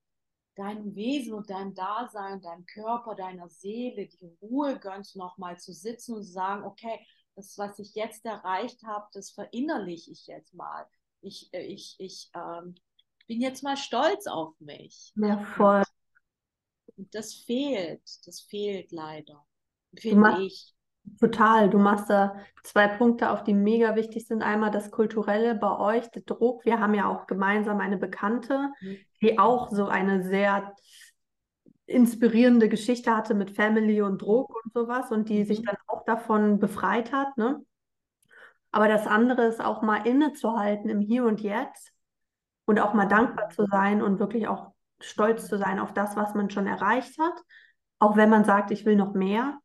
deinem Wesen und deinem Dasein, deinem Körper, deiner Seele die Ruhe gönnst, nochmal zu sitzen und zu sagen, okay, das, was ich jetzt erreicht habe, das verinnerliche ich jetzt mal. Ich, äh, ich, ich ähm, bin jetzt mal stolz auf mich. Ja, voll. Und das fehlt, das fehlt leider, finde ich. Total. Du machst da zwei Punkte auf, die mega wichtig sind. Einmal das Kulturelle bei euch, der Druck. Wir haben ja auch gemeinsam eine Bekannte, mhm. die auch so eine sehr inspirierende Geschichte hatte mit Family und Druck und sowas und die mhm. sich dann auch davon befreit hat. Ne? Aber das andere ist auch mal innezuhalten im Hier und Jetzt und auch mal dankbar zu sein und wirklich auch stolz zu sein auf das, was man schon erreicht hat, auch wenn man sagt, ich will noch mehr,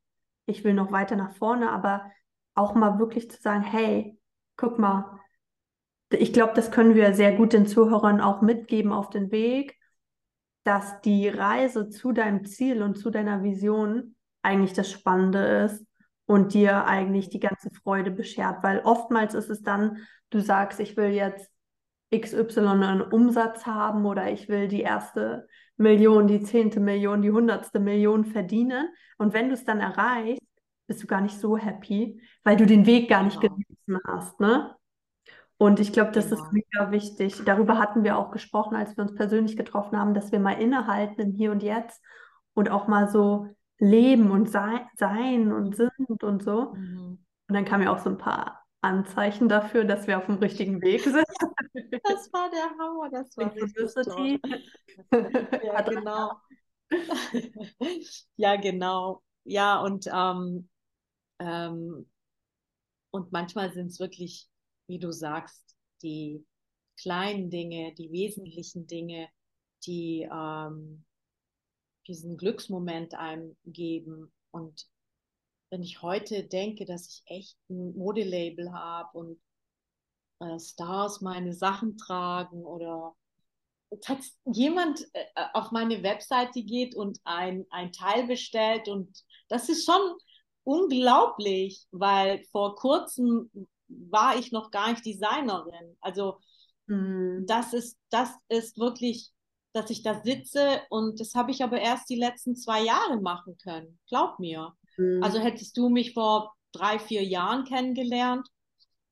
ich will noch weiter nach vorne, aber auch mal wirklich zu sagen, hey, guck mal, ich glaube, das können wir sehr gut den Zuhörern auch mitgeben auf den Weg, dass die Reise zu deinem Ziel und zu deiner Vision eigentlich das Spannende ist und dir eigentlich die ganze Freude beschert, weil oftmals ist es dann, du sagst, ich will jetzt XY einen Umsatz haben oder ich will die erste Million, die zehnte Million, die hundertste Million verdienen. Und wenn du es dann erreichst, bist du gar nicht so happy, weil du den Weg gar nicht genau. genossen hast. Ne? Und ich glaube, das genau. ist mega wichtig. Darüber hatten wir auch gesprochen, als wir uns persönlich getroffen haben, dass wir mal innehalten im Hier und Jetzt und auch mal so leben und sei, sein und sind und so. Mhm. Und dann kamen ja auch so ein paar Anzeichen dafür, dass wir auf dem richtigen Weg sind. [laughs] Das war der Hammer, das war richtig [laughs] Ja, genau. [laughs] ja, genau. Ja, und ähm, ähm, und manchmal sind es wirklich, wie du sagst, die kleinen Dinge, die wesentlichen Dinge, die ähm, diesen Glücksmoment einem geben. Und wenn ich heute denke, dass ich echt ein Modelabel habe und äh, Stars meine Sachen tragen oder jemand äh, auf meine Webseite geht und ein, ein Teil bestellt und das ist schon unglaublich, weil vor kurzem war ich noch gar nicht Designerin. Also mhm. das ist, das ist wirklich, dass ich da sitze und das habe ich aber erst die letzten zwei Jahre machen können. Glaub mir. Mhm. Also hättest du mich vor drei, vier Jahren kennengelernt,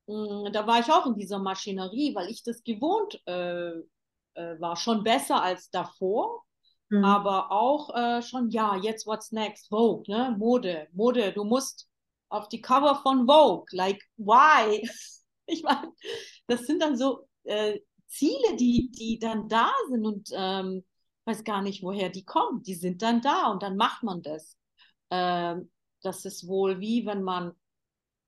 mh, da war ich auch in dieser Maschinerie, weil ich das gewohnt äh, äh, war. Schon besser als davor. Mhm. Aber auch äh, schon, ja, jetzt what's next? Vogue, ne? Mode, Mode, du musst auf die Cover von Vogue, like, why? [laughs] ich meine, das sind dann so äh, Ziele, die, die dann da sind und ähm, weiß gar nicht, woher die kommen. Die sind dann da und dann macht man das. Ähm, das ist wohl wie, wenn man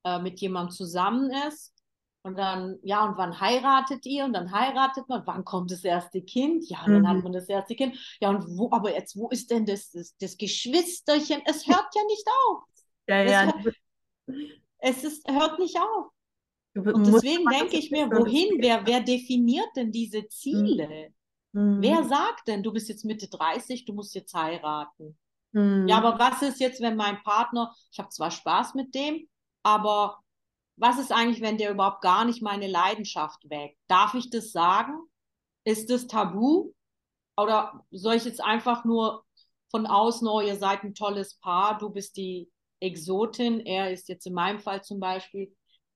äh, mit jemandem zusammen ist und dann, ja, und wann heiratet ihr? Und dann heiratet man. Wann kommt das erste Kind? Ja, dann mhm. hat man das erste Kind. Ja, und wo, aber jetzt, wo ist denn das, das, das Geschwisterchen? Es hört ja nicht auf. Ja, ja. Hört, es ist, hört nicht auf. Und deswegen denke ich mir, wohin, wer, wer definiert denn diese Ziele? Mhm. Wer sagt denn, du bist jetzt Mitte 30, du musst jetzt heiraten? Mhm. Ja, aber was ist jetzt, wenn mein Partner, ich habe zwar Spaß mit dem, aber was ist eigentlich, wenn der überhaupt gar nicht meine Leidenschaft weckt? Darf ich das sagen? Ist das tabu? Oder soll ich jetzt einfach nur von außen, oh, ihr seid ein tolles Paar, du bist die Exotin, er ist jetzt in meinem Fall zum Beispiel,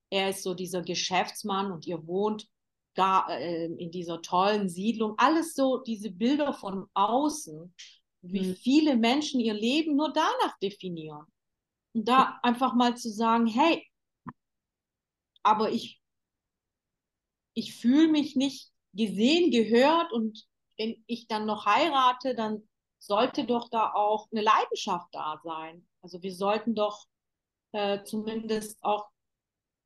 er ist so dieser Geschäftsmann und ihr wohnt gar äh, in dieser tollen Siedlung. Alles so diese Bilder von außen, wie mhm. viele Menschen ihr Leben nur danach definieren. Und da einfach mal zu sagen, hey, aber ich, ich fühle mich nicht gesehen, gehört und wenn ich dann noch heirate, dann sollte doch da auch eine Leidenschaft da sein. Also wir sollten doch äh, zumindest auch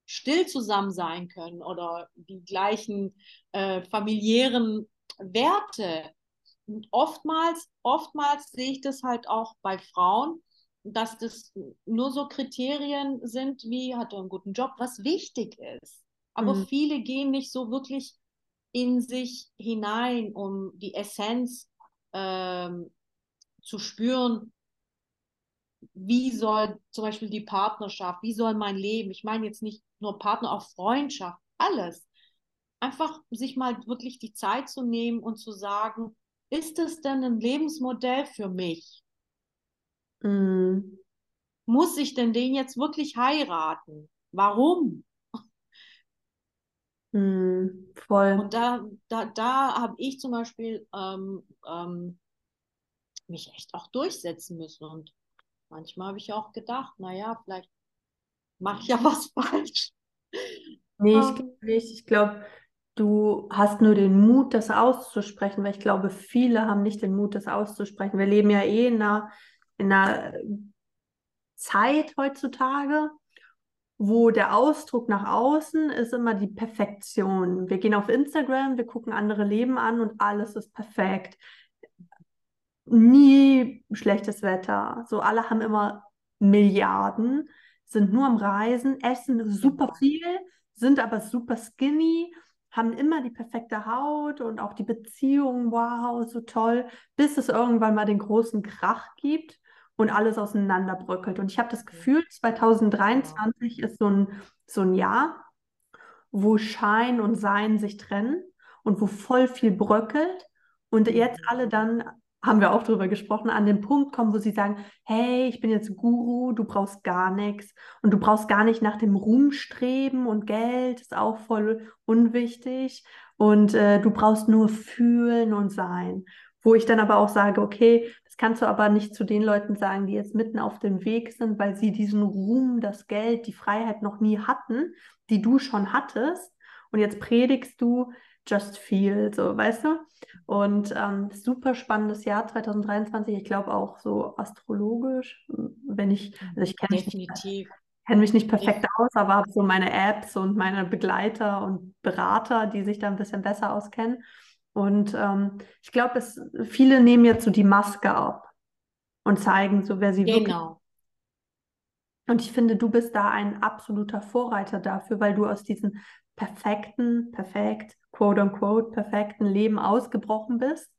still zusammen sein können oder die gleichen äh, familiären Werte. Und oftmals, oftmals sehe ich das halt auch bei Frauen, dass das nur so Kriterien sind, wie hat er einen guten Job, was wichtig ist. Aber mhm. viele gehen nicht so wirklich in sich hinein, um die Essenz ähm, zu spüren, wie soll zum Beispiel die Partnerschaft, wie soll mein Leben, ich meine jetzt nicht nur Partner, auch Freundschaft, alles. Einfach sich mal wirklich die Zeit zu nehmen und zu sagen, ist es denn ein Lebensmodell für mich? Mhm. Muss ich denn den jetzt wirklich heiraten? Warum? Mhm, voll. Und da, da, da habe ich zum Beispiel ähm, ähm, mich echt auch durchsetzen müssen. Und manchmal habe ich auch gedacht, naja, vielleicht mache ich ja [laughs] was falsch. Nee, ich ähm. glaube nicht. Ich glaube, du hast nur den Mut, das auszusprechen, weil ich glaube, viele haben nicht den Mut, das auszusprechen. Wir leben ja eh in einer in einer Zeit heutzutage, wo der Ausdruck nach außen ist immer die Perfektion. Wir gehen auf Instagram, wir gucken andere Leben an und alles ist perfekt. nie schlechtes Wetter. So alle haben immer Milliarden, sind nur am Reisen, essen super viel, sind aber super skinny, haben immer die perfekte Haut und auch die Beziehung, wow, so toll, bis es irgendwann mal den großen Krach gibt und alles auseinanderbröckelt. Und ich habe das Gefühl, 2023 ist so ein, so ein Jahr, wo Schein und Sein sich trennen und wo voll viel bröckelt und jetzt alle dann haben wir auch darüber gesprochen, an den Punkt kommen, wo sie sagen, hey, ich bin jetzt Guru, du brauchst gar nichts und du brauchst gar nicht nach dem Ruhm streben und Geld ist auch voll unwichtig und äh, du brauchst nur fühlen und sein. Wo ich dann aber auch sage, okay, das kannst du aber nicht zu den Leuten sagen, die jetzt mitten auf dem Weg sind, weil sie diesen Ruhm, das Geld, die Freiheit noch nie hatten, die du schon hattest. Und jetzt predigst du, just feel, so, weißt du? Und ähm, super spannendes Jahr 2023. Ich glaube auch so astrologisch, wenn ich, also ich kenne mich nicht, kenn mich nicht perfekt ich, aus, aber habe so meine Apps und meine Begleiter und Berater, die sich da ein bisschen besser auskennen. Und ähm, ich glaube, viele nehmen jetzt so die Maske ab und zeigen so, wer sie genau. wirklich und ich finde, du bist da ein absoluter Vorreiter dafür, weil du aus diesem perfekten, perfekt, quote unquote, perfekten Leben ausgebrochen bist,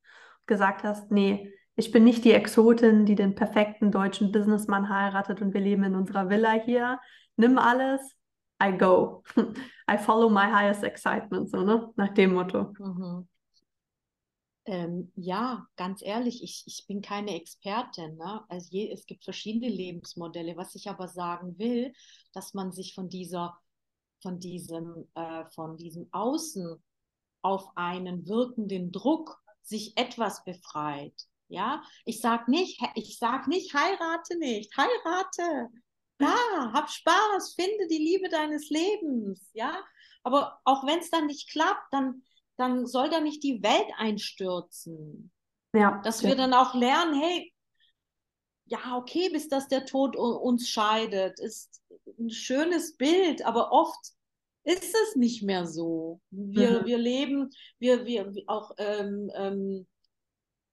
gesagt hast, nee, ich bin nicht die Exotin, die den perfekten deutschen Businessmann heiratet und wir leben in unserer Villa hier. Nimm alles, I go. [laughs] I follow my highest excitement, so, ne? Nach dem Motto. Mhm. Ähm, ja, ganz ehrlich, ich, ich bin keine Expertin. Ne? Also je, es gibt verschiedene Lebensmodelle. Was ich aber sagen will, dass man sich von dieser, von diesem, äh, von diesem Außen auf einen wirkenden Druck sich etwas befreit. Ja, ich sag nicht, ich sag nicht, heirate nicht, heirate. Ja, [laughs] hab Spaß, finde die Liebe deines Lebens. Ja, aber auch wenn es dann nicht klappt, dann dann soll da nicht die Welt einstürzen. Ja. Dass wir dann auch lernen, hey, ja, okay, bis dass der Tod uns scheidet, ist ein schönes Bild, aber oft ist es nicht mehr so. Wir, mhm. wir leben, wir, wir auch, ähm, ähm,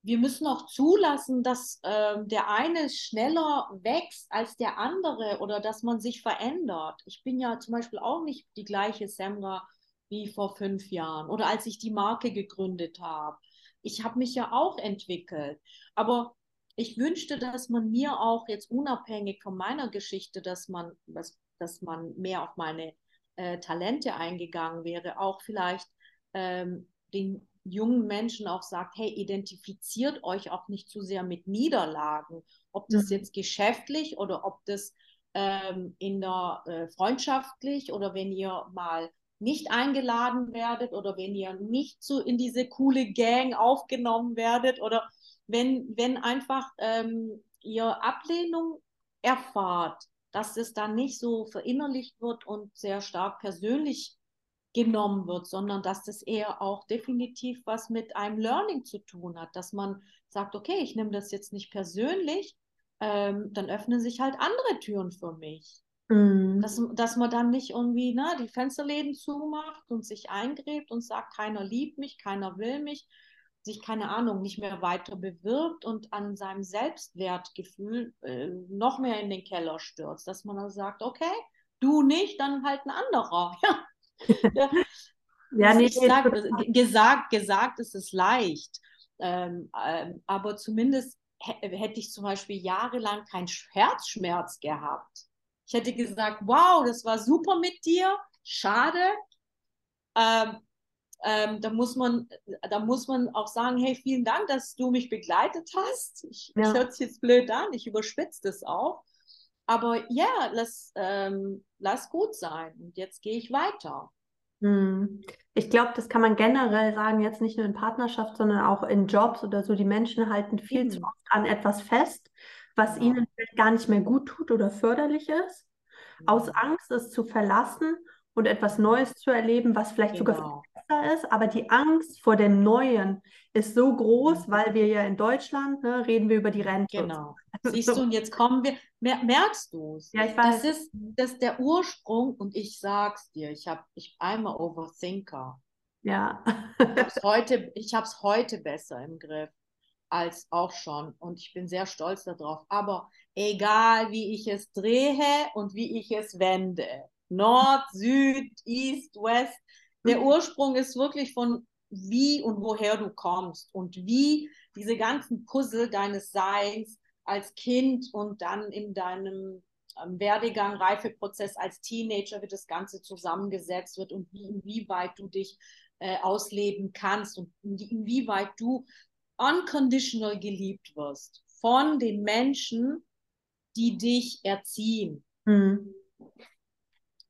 wir müssen auch zulassen, dass ähm, der eine schneller wächst als der andere oder dass man sich verändert. Ich bin ja zum Beispiel auch nicht die gleiche Semra wie vor fünf Jahren oder als ich die Marke gegründet habe. Ich habe mich ja auch entwickelt. Aber ich wünschte, dass man mir auch jetzt unabhängig von meiner Geschichte, dass man, dass, dass man mehr auf meine äh, Talente eingegangen wäre, auch vielleicht ähm, den jungen Menschen auch sagt, hey, identifiziert euch auch nicht zu sehr mit Niederlagen, ob das mhm. jetzt geschäftlich oder ob das ähm, in der äh, freundschaftlich oder wenn ihr mal nicht eingeladen werdet oder wenn ihr nicht so in diese coole Gang aufgenommen werdet oder wenn, wenn einfach ähm, ihr Ablehnung erfahrt, dass es dann nicht so verinnerlicht wird und sehr stark persönlich genommen wird, sondern dass das eher auch definitiv was mit einem Learning zu tun hat, dass man sagt, okay, ich nehme das jetzt nicht persönlich, ähm, dann öffnen sich halt andere Türen für mich. Mhm. Dass, dass man dann nicht irgendwie ne, die Fensterläden zumacht und sich eingräbt und sagt, keiner liebt mich, keiner will mich, sich keine Ahnung nicht mehr weiter bewirbt und an seinem Selbstwertgefühl äh, noch mehr in den Keller stürzt. Dass man dann sagt, okay, du nicht, dann halt ein anderer. [laughs] Ja. ja, nee, ich sag, gesagt, gesagt ist es leicht. Ähm, ähm, aber zumindest hätte ich zum Beispiel jahrelang keinen Herzschmerz gehabt ich hätte gesagt, wow, das war super mit dir, schade. Ähm, ähm, da, muss man, da muss man auch sagen, hey, vielen Dank, dass du mich begleitet hast. Ich, ja. hört sich jetzt blöd an, ich überspitze das auch. Aber ja, lass, ähm, lass gut sein. Und jetzt gehe ich weiter. Hm. Ich glaube, das kann man generell sagen, jetzt nicht nur in Partnerschaft, sondern auch in Jobs oder so. Die Menschen halten viel mhm. zu oft an etwas fest, was genau. ihnen vielleicht gar nicht mehr gut tut oder förderlich ist, mhm. aus Angst es zu verlassen und etwas Neues zu erleben, was vielleicht genau. sogar besser ist. Aber die Angst vor dem Neuen ist so groß, mhm. weil wir ja in Deutschland ne, reden wir über die Rente. Genau. [laughs] Siehst du, und jetzt kommen wir, merkst du es? Ja, ich weiß. Das ist, das ist der Ursprung und ich sag's dir, ich habe, ich einmal Overthinker. Ja. ich habe es [laughs] heute, heute besser im Griff. als auch schon. Und ich bin sehr stolz darauf. Aber egal, wie ich es drehe und wie ich es wende, Nord, Süd, East, West, der mhm. Ursprung ist wirklich von wie und woher du kommst und wie diese ganzen Puzzle deines Seins als Kind und dann in deinem ähm, Werdegang, Reifeprozess als Teenager, wie das Ganze zusammengesetzt wird und wie, inwieweit du dich äh, ausleben kannst und inwieweit du unconditional geliebt wirst von den Menschen, die dich erziehen. Mhm.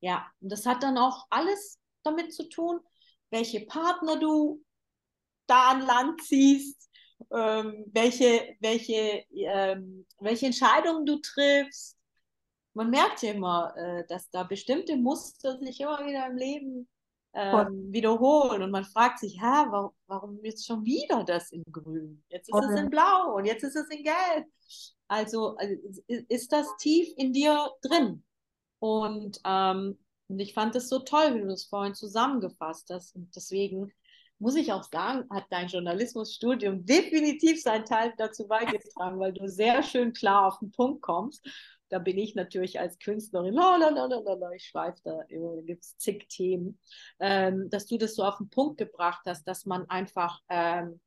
Ja, und das hat dann auch alles damit zu tun, welche Partner du da an Land ziehst, ähm, welche, welche, ähm, welche Entscheidungen du triffst. Man merkt ja immer, äh, dass da bestimmte Muster sich immer wieder im Leben ähm, wiederholen und man fragt sich, hä, warum, warum jetzt schon wieder das in Grün? Jetzt ist es in Blau und jetzt ist es in Gelb. Also, also ist das tief in dir drin. Und, ähm, ich fand es so toll, wie du das vorhin zusammengefasst hast. Und deswegen muss ich auch sagen, hat dein Journalismusstudium definitiv seinen Teil dazu beigetragen, weil du sehr schön klar auf den Punkt kommst da bin ich natürlich als Künstlerin, lalalala, ich schweife da, da gibt es zig Themen, ähm, dass du das so auf den Punkt gebracht hast, dass man einfach ähm,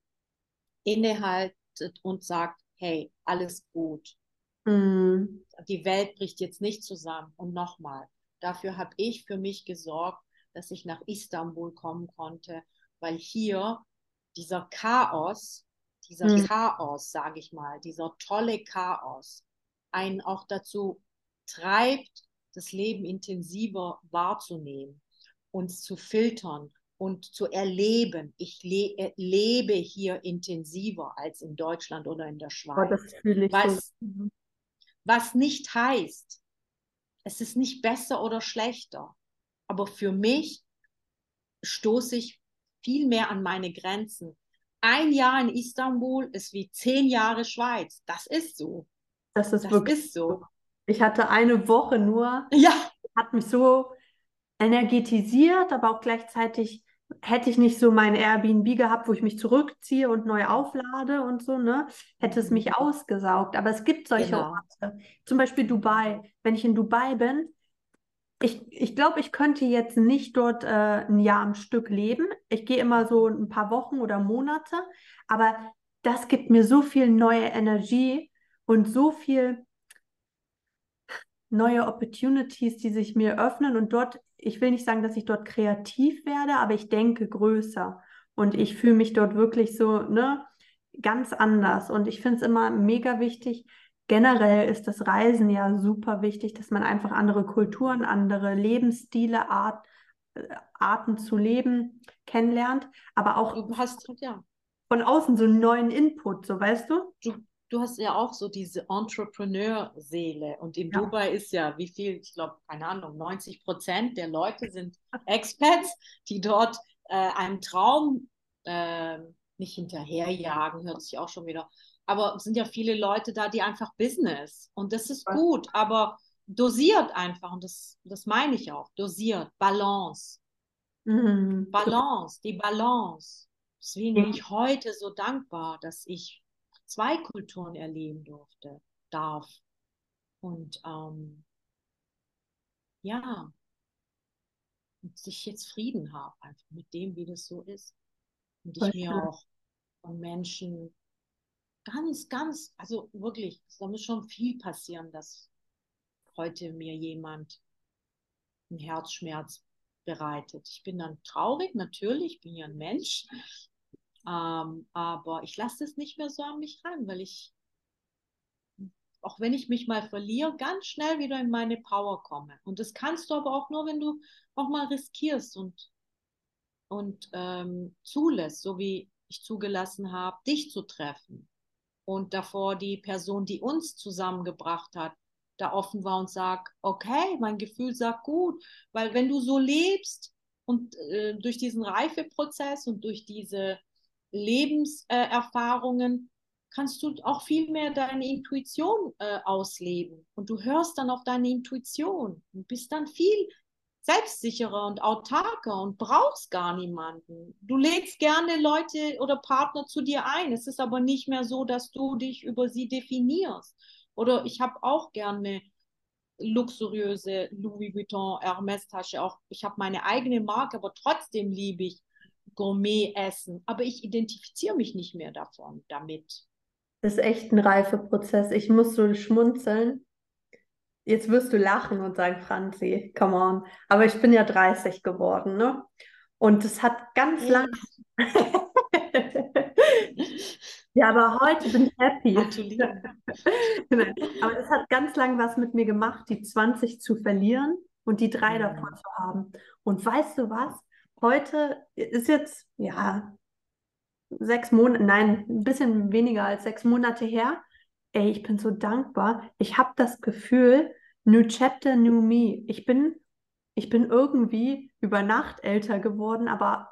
innehaltet und sagt, hey, alles gut. Mhm. Die Welt bricht jetzt nicht zusammen. Und nochmal, dafür habe ich für mich gesorgt, dass ich nach Istanbul kommen konnte, weil hier dieser Chaos, dieser mhm. Chaos, sage ich mal, dieser tolle Chaos, einen auch dazu treibt, das Leben intensiver wahrzunehmen und zu filtern und zu erleben. Ich le äh, lebe hier intensiver als in Deutschland oder in der Schweiz. Oh, das fühle ich was, so. Was nicht heißt, es ist nicht besser oder schlechter. Aber für mich stoße ich viel mehr an meine Grenzen. Ein Jahr in Istanbul ist wie zehn Jahre Schweiz. Das ist so. Das ist das wirklich ist so. Ich hatte eine Woche nur. Ja. Hat mich so energetisiert, aber auch gleichzeitig hätte ich nicht so mein Airbnb gehabt, wo ich mich zurückziehe und neu auflade und so, ne? Hätte es mich mhm. ausgesaugt. Aber es gibt solche genau. Orte. Zum Beispiel Dubai. Wenn ich in Dubai bin, ich, ich glaube, ich könnte jetzt nicht dort äh, ein Jahr am Stück leben. Ich gehe immer so ein paar Wochen oder Monate, aber das gibt mir so viel neue Energie und so viel neue Opportunities, die sich mir öffnen und dort, ich will nicht sagen, dass ich dort kreativ werde, aber ich denke größer und ich fühle mich dort wirklich so, ne, ganz anders und ich finde es immer mega wichtig, generell ist das Reisen ja super wichtig, dass man einfach andere Kulturen, andere Lebensstile, Art, äh, Arten zu leben kennenlernt, aber auch hast, ja. von außen so einen neuen Input, so weißt du? Du, du hast ja auch so diese Entrepreneur-Seele und in ja. Dubai ist ja, wie viel, ich glaube, keine Ahnung, 90 Prozent der Leute sind [laughs] Expats, die dort äh, einen Traum äh, nicht hinterherjagen, hört sich auch schon wieder, aber es sind ja viele Leute da, die einfach Business und das ist gut, aber dosiert einfach und das, das meine ich auch, dosiert, Balance. Mhm. Balance, die Balance. Deswegen bin ich heute so dankbar, dass ich zwei Kulturen erleben durfte, darf. Und ähm, ja, und ich jetzt Frieden habe, einfach mit dem, wie das so ist. Und ich mir auch von Menschen ganz, ganz, also wirklich, da muss schon viel passieren, dass heute mir jemand einen Herzschmerz bereitet. Ich bin dann traurig, natürlich, ich bin ja ein Mensch, ähm, aber ich lasse es nicht mehr so an mich ran, weil ich, auch wenn ich mich mal verliere, ganz schnell wieder in meine Power komme. Und das kannst du aber auch nur, wenn du auch mal riskierst und, und ähm, zulässt, so wie ich zugelassen habe, dich zu treffen. Und davor die Person, die uns zusammengebracht hat, da offen war und sagt, okay, mein Gefühl sagt gut, weil wenn du so lebst und äh, durch diesen Reifeprozess und durch diese Lebenserfahrungen kannst du auch viel mehr deine Intuition äh, ausleben. Und du hörst dann auf deine Intuition und bist dann viel selbstsicherer und autarker und brauchst gar niemanden. Du lädst gerne Leute oder Partner zu dir ein. Es ist aber nicht mehr so, dass du dich über sie definierst. Oder ich habe auch gerne luxuriöse Louis Vuitton Hermes Tasche. Auch ich habe meine eigene Marke, aber trotzdem liebe ich Gourmet-Essen. Aber ich identifiziere mich nicht mehr davon damit. Das ist echt ein Reifeprozess. Ich muss so schmunzeln. Jetzt wirst du lachen und sagen, Franzi, come on. Aber ich bin ja 30 geworden, ne? Und es hat ganz ja. lang. [laughs] ja, aber heute bin ich happy. [laughs] aber es hat ganz lang was mit mir gemacht, die 20 zu verlieren und die drei ja. davor zu haben. Und weißt du was? Heute ist jetzt, ja, sechs Monate, nein, ein bisschen weniger als sechs Monate her. Ey, ich bin so dankbar. Ich habe das Gefühl, new chapter, new me. Ich bin, ich bin irgendwie über Nacht älter geworden, aber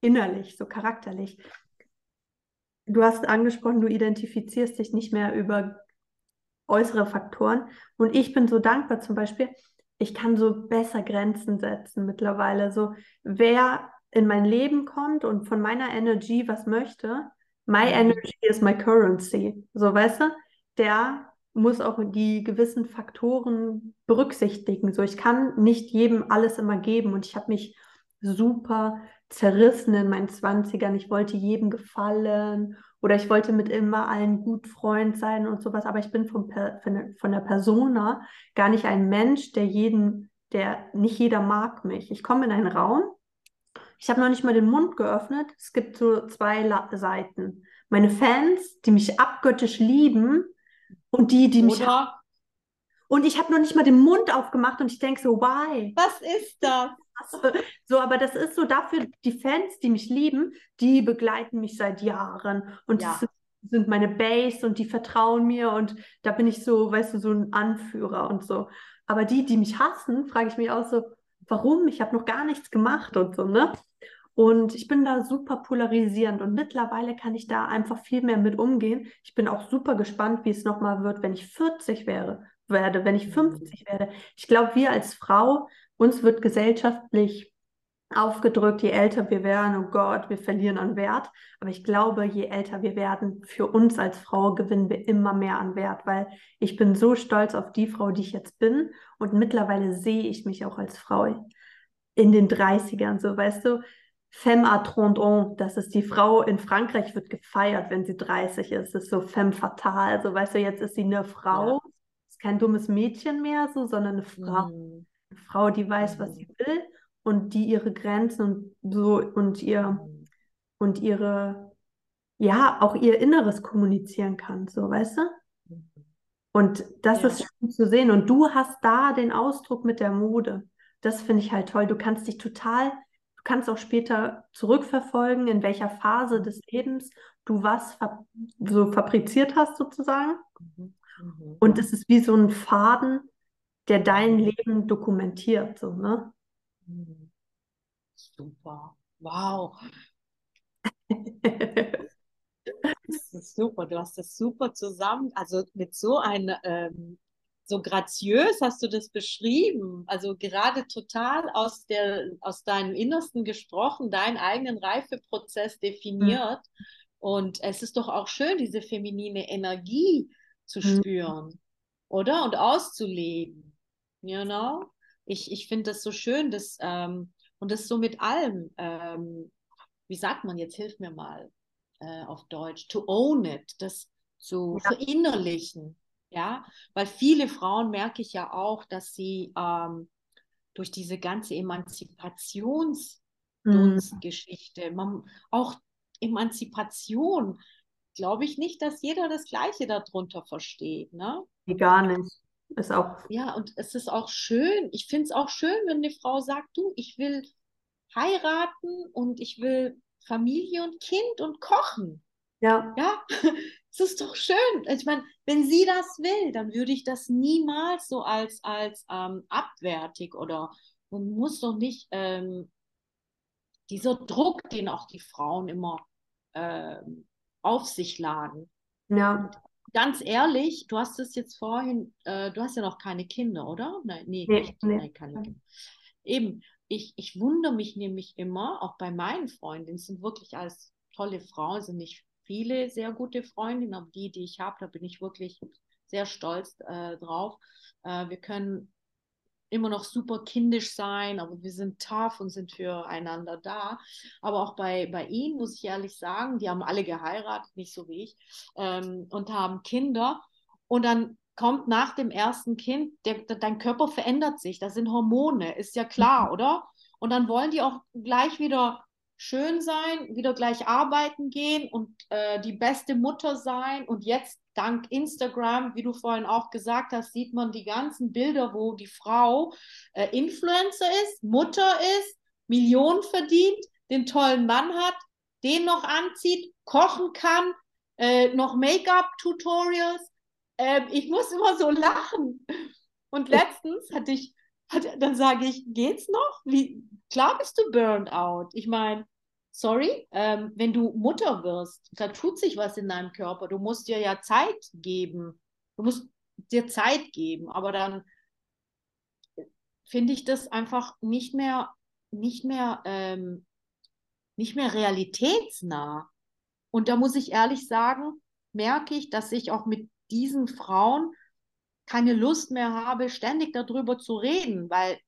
innerlich, so charakterlich. Du hast angesprochen, du identifizierst dich nicht mehr über äußere Faktoren. Und ich bin so dankbar zum Beispiel, ich kann so besser Grenzen setzen mittlerweile. So, wer in mein Leben kommt und von meiner Energy was möchte, my mhm. energy is my currency. So, weißt du, der muss auch die gewissen Faktoren berücksichtigen. So, ich kann nicht jedem alles immer geben und ich habe mich super zerrissen in meinen Zwanzigern. Ich wollte jedem gefallen oder ich wollte mit immer allen gut Freund sein und sowas. Aber ich bin vom, von der Persona gar nicht ein Mensch, der jeden, der nicht jeder mag mich. Ich komme in einen Raum ich habe noch nicht mal den Mund geöffnet. Es gibt so zwei La Seiten. Meine Fans, die mich abgöttisch lieben und die, die mich. Oder? Und ich habe noch nicht mal den Mund aufgemacht und ich denke so, why? Was ist das? So, aber das ist so dafür, die Fans, die mich lieben, die begleiten mich seit Jahren. Und ja. das sind meine Base und die vertrauen mir und da bin ich so, weißt du, so ein Anführer und so. Aber die, die mich hassen, frage ich mich auch so, warum? Ich habe noch gar nichts gemacht und so, ne? Und ich bin da super polarisierend und mittlerweile kann ich da einfach viel mehr mit umgehen. Ich bin auch super gespannt, wie es nochmal wird, wenn ich 40 wäre, werde, wenn ich 50 mhm. werde. Ich glaube, wir als Frau, uns wird gesellschaftlich aufgedrückt, je älter wir werden, oh Gott, wir verlieren an Wert. Aber ich glaube, je älter wir werden, für uns als Frau gewinnen wir immer mehr an Wert, weil ich bin so stolz auf die Frau, die ich jetzt bin. Und mittlerweile sehe ich mich auch als Frau in den 30ern, so weißt du, Femme à 30 ans, das ist die Frau in Frankreich, wird gefeiert, wenn sie 30 ist. Das ist so femme fatale. So, weißt du, jetzt ist sie eine Frau, ja. ist kein dummes Mädchen mehr, so, sondern eine Frau. Mhm. Eine Frau, die weiß, was sie will und die ihre Grenzen und so und ihr und ihre, ja, auch ihr Inneres kommunizieren kann, so, weißt du? Und das ja. ist schön zu sehen. Und du hast da den Ausdruck mit der Mode. Das finde ich halt toll. Du kannst dich total kannst auch später zurückverfolgen, in welcher Phase des Lebens du was fa so fabriziert hast, sozusagen. Mhm. Mhm. Und es ist wie so ein Faden, der dein mhm. Leben dokumentiert. So, ne? Mhm. Super. Wow. [laughs] das ist super. Du hast das super zusammen, also mit so einem ähm, so graziös hast du das beschrieben. Also gerade total aus, der, aus deinem Innersten gesprochen, deinen eigenen Reifeprozess definiert. Mhm. Und es ist doch auch schön, diese feminine Energie zu mhm. spüren, oder? Und auszuleben. You know? Ich, ich finde das so schön, dass, ähm, und das so mit allem, ähm, wie sagt man jetzt, hilf mir mal äh, auf Deutsch, to own it, das zu ja. verinnerlichen ja, weil viele Frauen merke ich ja auch, dass sie ähm, durch diese ganze Emanzipationsgeschichte, mhm. auch Emanzipation, glaube ich nicht, dass jeder das Gleiche darunter versteht. Ne? Gar nicht. Ist auch. Ja, und es ist auch schön. Ich finde es auch schön, wenn eine Frau sagt, du, ich will heiraten und ich will Familie und Kind und kochen. Ja. Ja, [laughs] es ist doch schön. Ich meine, wenn sie das will, dann würde ich das niemals so als, als ähm, abwertig oder man muss doch nicht ähm, dieser Druck, den auch die Frauen immer ähm, auf sich laden. Ja. Und ganz ehrlich, du hast es jetzt vorhin, äh, du hast ja noch keine Kinder, oder? Nein, nee, nee, nicht, nee. Nein, keine Kinder. eben, ich, ich wundere mich nämlich immer, auch bei meinen Freundinnen, sind wirklich alles tolle Frauen, sind nicht viele sehr gute Freundinnen, aber die, die ich habe, da bin ich wirklich sehr stolz äh, drauf. Äh, wir können immer noch super kindisch sein, aber wir sind tough und sind füreinander da. Aber auch bei, bei ihnen muss ich ehrlich sagen, die haben alle geheiratet, nicht so wie ich, ähm, und haben Kinder. Und dann kommt nach dem ersten Kind, der, der, dein Körper verändert sich, das sind Hormone, ist ja klar, mhm. oder? Und dann wollen die auch gleich wieder schön sein, wieder gleich arbeiten gehen und äh, die beste Mutter sein. Und jetzt dank Instagram, wie du vorhin auch gesagt hast, sieht man die ganzen Bilder, wo die Frau äh, Influencer ist, Mutter ist, Millionen verdient, den tollen Mann hat, den noch anzieht, kochen kann, äh, noch Make-up-Tutorials. Ähm, ich muss immer so lachen. Und letztens hatte ich dann sage ich, geht's noch? Wie, klar bist du burned out. Ich meine, sorry, ähm, wenn du Mutter wirst, da tut sich was in deinem Körper. Du musst dir ja Zeit geben. Du musst dir Zeit geben. Aber dann finde ich das einfach nicht mehr, nicht mehr, ähm, nicht mehr realitätsnah. Und da muss ich ehrlich sagen, merke ich, dass ich auch mit diesen Frauen keine Lust mehr habe, ständig darüber zu reden, weil,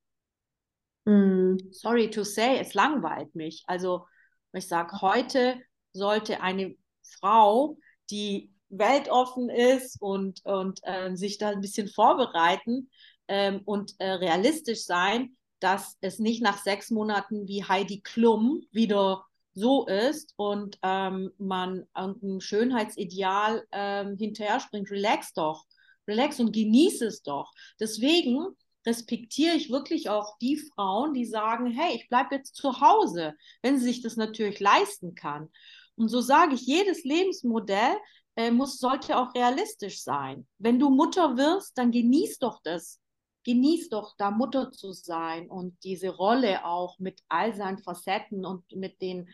mm. sorry to say, es langweilt mich. Also, ich sage, heute sollte eine Frau, die weltoffen ist und, und äh, sich da ein bisschen vorbereiten ähm, und äh, realistisch sein, dass es nicht nach sechs Monaten wie Heidi Klum wieder so ist und ähm, man irgendein Schönheitsideal ähm, hinterher springt. Relax doch relax und genieße es doch. Deswegen respektiere ich wirklich auch die Frauen, die sagen, hey, ich bleibe jetzt zu Hause, wenn sie sich das natürlich leisten kann. Und so sage ich, jedes Lebensmodell äh, muss, sollte auch realistisch sein. Wenn du Mutter wirst, dann genieß doch das. Genieß doch da Mutter zu sein und diese Rolle auch mit all seinen Facetten und mit den,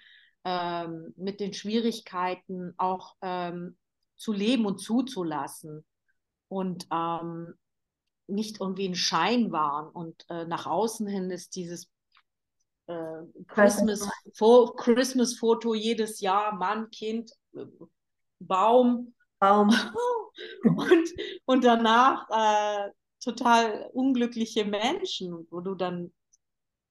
ähm, mit den Schwierigkeiten auch ähm, zu leben und zuzulassen und ähm, nicht irgendwie ein Schein waren. Und äh, nach außen hin ist dieses äh, Christmas, Fo Christmas Foto jedes Jahr, Mann, Kind, äh, Baum. Baum. [laughs] und, und danach äh, total unglückliche Menschen, wo du dann,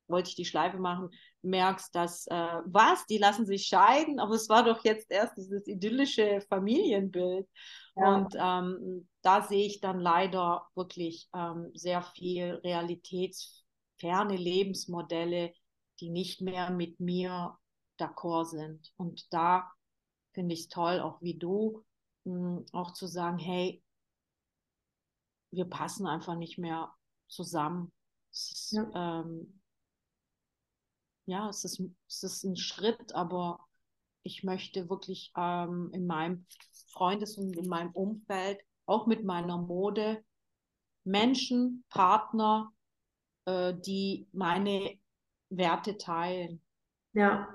wollte ich die Schleife machen, merkst, dass, äh, was, die lassen sich scheiden, aber es war doch jetzt erst dieses idyllische Familienbild. Ja. Und ähm, da sehe ich dann leider wirklich ähm, sehr viel realitätsferne Lebensmodelle, die nicht mehr mit mir d'accord sind. Und da finde ich es toll, auch wie du, mh, hm, auch zu sagen, hey, wir passen einfach nicht mehr zusammen. Ist, ja. Ähm, ja, es ist, es ist ein Schritt, aber ich möchte wirklich ähm, in meinem Freundes- und in meinem Umfeld, auch mit meiner Mode, Menschen, Partner, äh, die meine Werte teilen. Ja,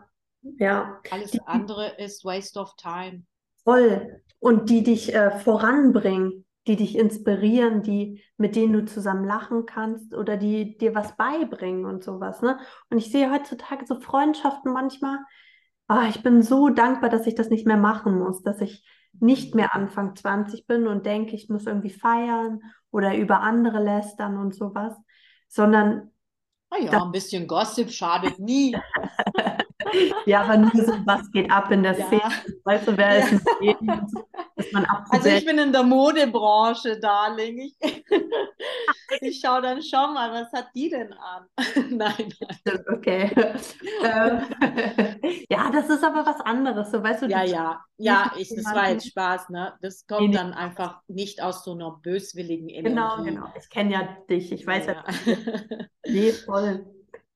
ja. Alles die, andere ist Waste of Time. Voll. Und die dich äh, voranbringen, die dich inspirieren, die, mit denen du zusammen lachen kannst oder die dir was beibringen und sowas. Ne? Und ich sehe heutzutage so Freundschaften manchmal, oh, ich bin so dankbar, dass ich das nicht mehr machen muss, dass ich nicht mehr Anfang 20 bin und denke, ich muss irgendwie feiern oder über andere lästern und sowas, sondern. Ah ja, ein bisschen Gossip schadet nie. [laughs] ja, aber nur so, was geht ab in der ja. Szene. Weißt du, wer ja. ist Leben, dass man Also ich bin in der Modebranche, Darling. Ich, [laughs] ich schaue dann schon mal, was hat die denn an? [laughs] nein, nein. Okay. Ähm, [laughs] ja, das ist aber was anderes, so weißt du. Ja, ja, ja, ich, das war jetzt Spaß, ne? Das kommt dann einfach nicht aus so einer böswilligen genau, Energie. Genau, genau. Ich kenne ja dich, ich weiß ja. ja. nee, voll.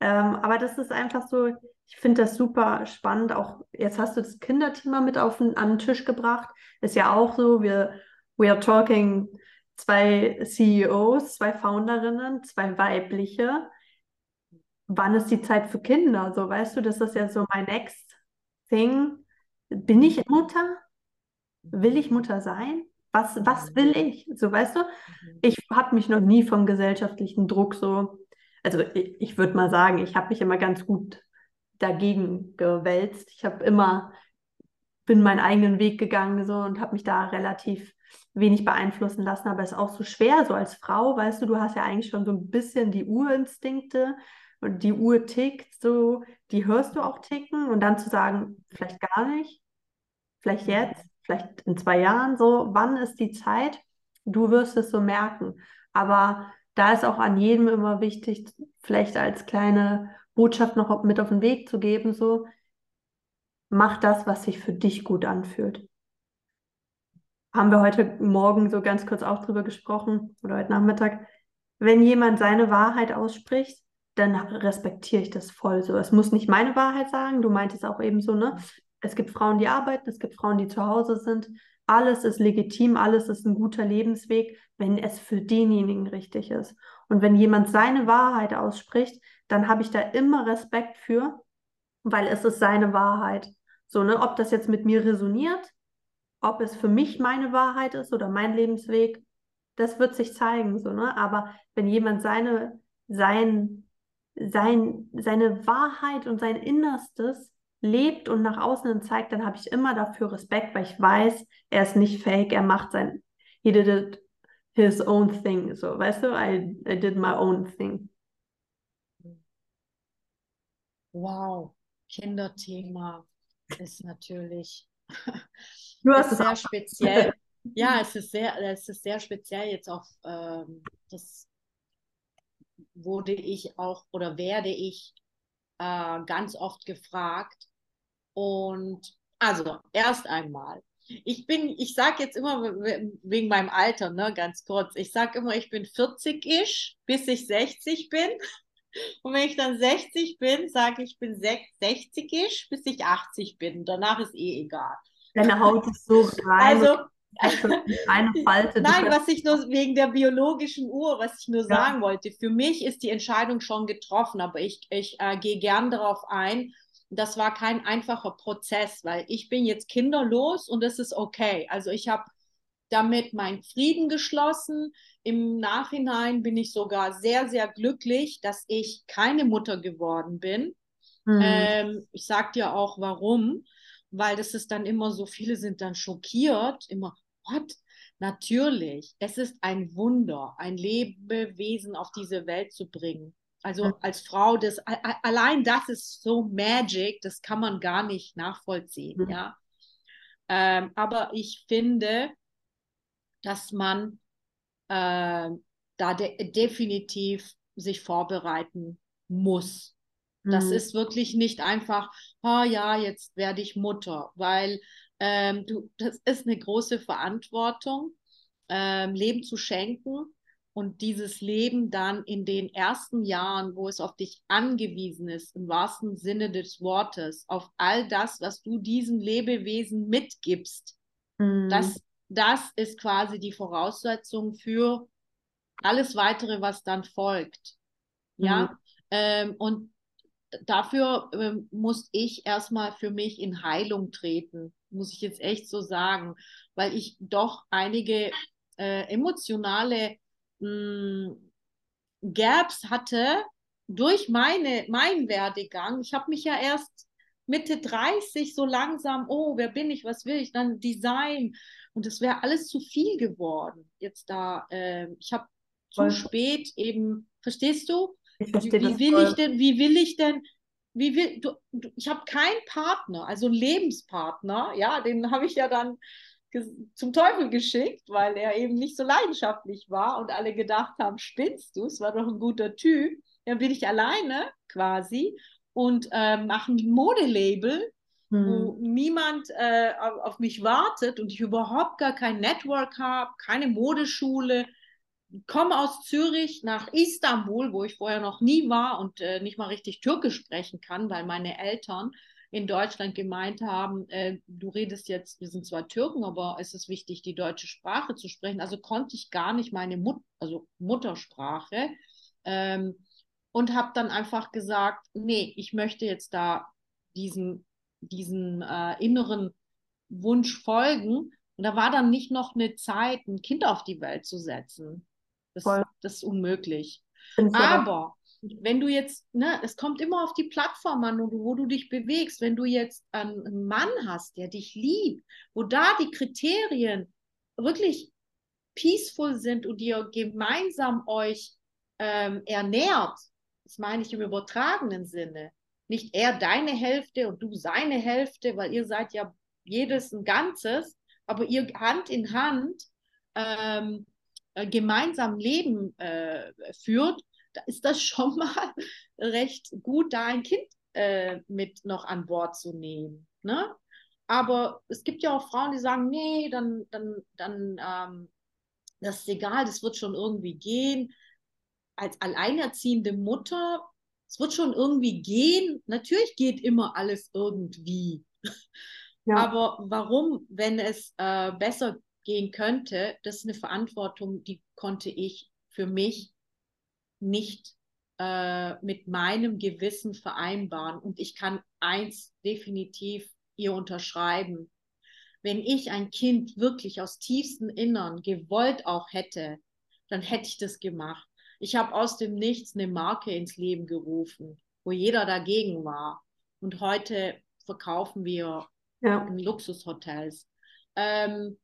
Ähm, aber das ist einfach so, ich finde das super spannend. Auch jetzt hast du das Kinderthema mit auf den, an den Tisch gebracht. Ist ja auch so, wir we are talking zwei CEOs, zwei Founderinnen, zwei weibliche. Wann ist die Zeit für Kinder? So, weißt du, das ist ja so mein next thing. Bin ich Mutter? Will ich Mutter sein? Was, was will ich? So, weißt du, mhm. ich habe mich noch nie vom gesellschaftlichen Druck so also ich, ich würde mal sagen, ich habe mich immer ganz gut dagegen gewälzt. Ich habe immer, bin meinen eigenen Weg gegangen so und habe mich da relativ wenig beeinflussen lassen, aber es ist auch so schwer, so als Frau, weißt du, du hast ja eigentlich schon so ein bisschen die Urinstinkte und die Uhr tickt so, die hörst du auch ticken und dann zu sagen, vielleicht gar nicht, vielleicht jetzt, vielleicht in zwei Jahren, so, wann ist die Zeit? Du wirst es so merken. Aber da ist auch an jedem immer wichtig, vielleicht als kleine Botschaft noch mit auf den Weg zu geben, so, mach das, was sich für dich gut anfühlt. Haben wir heute Morgen so ganz kurz auch drüber gesprochen oder heute Nachmittag. Wenn jemand seine Wahrheit ausspricht, dann respektiere ich das voll so. Es muss nicht meine Wahrheit sagen, du meintest auch eben so, ne? Es gibt Frauen, die arbeiten, es gibt Frauen, die zu Hause sind. Alles ist legitim, alles ist ein guter Lebensweg, wenn es für denjenigen richtig ist. Und wenn jemand seine Wahrheit ausspricht, dann habe ich da immer Respekt für, weil es ist seine Wahrheit. So, ne, ob das jetzt mit mir resoniert, ob es für mich meine Wahrheit ist oder mein Lebensweg, das wird sich zeigen, so, ne? Aber wenn jemand seine, sein, sein, seine Wahrheit und sein Innerstes lebt und nach außen zeigt, dann habe ich immer dafür Respekt, weil ich weiß, er ist nicht fake, er macht sein, he did it his own thing, so, weißt du, I, I did my own thing. Wow, Kinderthema ist natürlich du hast ist sehr speziell. ja, es ist sehr, es ist sehr speziell jetzt auf ähm, das wurde ich auch oder werde ich äh, ganz oft gefragt. Und also erst einmal, ich bin, ich sage jetzt immer wegen meinem Alter, ne, ganz kurz, ich sage immer, ich bin 40-isch, bis ich 60 bin. Und wenn ich dann 60 bin, sage ich, ich bin 60-isch, bis ich 80 bin. Danach ist eh egal. Deine Haut ist so rein. Also, eine [laughs] Falte. Nein, was ich nur wegen der biologischen Uhr, was ich nur ja. sagen wollte, für mich ist die Entscheidung schon getroffen, aber ich, ich äh, gehe gern darauf ein. Das war kein einfacher Prozess, weil ich bin jetzt kinderlos und das ist okay. Also ich habe damit meinen Frieden geschlossen. Im Nachhinein bin ich sogar sehr, sehr glücklich, dass ich keine Mutter geworden bin. Mhm. Ähm, ich sage dir auch warum, weil das ist dann immer so, viele sind dann schockiert, immer, what? Natürlich, es ist ein Wunder, ein Lebewesen auf diese Welt zu bringen. Also als Frau, das, allein das ist so magic, das kann man gar nicht nachvollziehen, mhm. ja. Ähm, aber ich finde, dass man äh, da de definitiv sich vorbereiten muss. Das mhm. ist wirklich nicht einfach, oh ja, jetzt werde ich Mutter, weil ähm, du, das ist eine große Verantwortung, ähm, Leben zu schenken und dieses Leben dann in den ersten Jahren, wo es auf dich angewiesen ist, im wahrsten Sinne des Wortes, auf all das, was du diesem Lebewesen mitgibst, mhm. das das ist quasi die Voraussetzung für alles weitere, was dann folgt. Ja, mhm. ähm, und dafür ähm, muss ich erstmal für mich in Heilung treten, muss ich jetzt echt so sagen, weil ich doch einige äh, emotionale mh, hm, Gaps hatte durch meine, meinen Werdegang. Ich habe mich ja erst Mitte 30 so langsam, oh, wer bin ich, was will ich, dann Design. Und es wäre alles zu viel geworden. Jetzt da, äh, ich habe zu spät eben, verstehst du? Ich verstehe wie, wie will voll. ich denn, wie will ich denn, wie will, du, du ich habe keinen Partner, also einen Lebenspartner, ja, den habe ich ja dann zum Teufel geschickt, weil er eben nicht so leidenschaftlich war und alle gedacht haben, spinnst du, es war doch ein guter Typ. Dann bin ich alleine quasi und äh, mache ein Modelabel, hm. wo niemand äh, auf mich wartet und ich überhaupt gar kein Network habe, keine Modeschule. Komme aus Zürich nach Istanbul, wo ich vorher noch nie war und äh, nicht mal richtig Türkisch sprechen kann, weil meine Eltern in Deutschland gemeint haben, äh, du redest jetzt, wir sind zwar Türken, aber es ist wichtig, die deutsche Sprache zu sprechen. Also konnte ich gar nicht meine Mut also Muttersprache. Ähm, und habe dann einfach gesagt, nee, ich möchte jetzt da diesen, diesen äh, inneren Wunsch folgen. Und da war dann nicht noch eine Zeit, ein Kind auf die Welt zu setzen. Das, das ist unmöglich. Aber wenn du jetzt, ne, es kommt immer auf die Plattform an, wo du dich bewegst. Wenn du jetzt einen Mann hast, der dich liebt, wo da die Kriterien wirklich peaceful sind und ihr gemeinsam euch ähm, ernährt, das meine ich im übertragenen Sinne, nicht er deine Hälfte und du seine Hälfte, weil ihr seid ja jedes ein Ganzes, aber ihr Hand in Hand ähm, äh, gemeinsam Leben äh, führt, da ist das schon [laughs] mal recht gut, da ein Kind äh, mit noch an Bord zu nehmen. Ne? Aber es gibt ja auch Frauen, die sagen, nee, dann, dann, dann, ähm, das ist egal, das wird schon irgendwie gehen. Als alleinerziehende Mutter, es wird schon irgendwie gehen. Natürlich geht immer alles irgendwie. [laughs] Ja. Aber warum, wenn es äh, besser gehen könnte, das ist eine Verantwortung, die konnte ich für mich nicht äh, mit meinem Gewissen vereinbaren. Und ich kann eins definitiv ihr unterschreiben. Wenn ich ein Kind wirklich aus tiefstem Innern gewollt auch hätte, dann hätte ich das gemacht. Ich habe aus dem Nichts eine Marke ins Leben gerufen, wo jeder dagegen war. Und heute verkaufen wir ja. in Luxushotels. Ähm,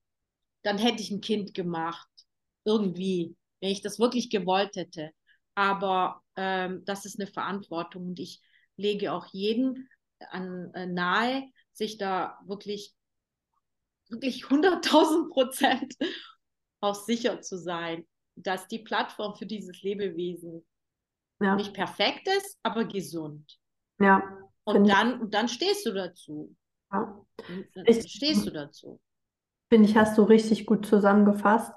dann hätte ich ein Kind gemacht. Irgendwie, wenn ich das wirklich gewollt hätte. Aber ähm, das ist eine Verantwortung und ich lege auch jeden an, äh, nahe, sich da wirklich, wirklich 100.000 Prozent auch sicher zu sein, dass die Plattform für dieses Lebewesen ja. nicht perfekt ist, aber gesund. Ja. Und dann, und dann stehst du dazu. Ja. Ich, stehst du dazu. Finde ich, hast du richtig gut zusammengefasst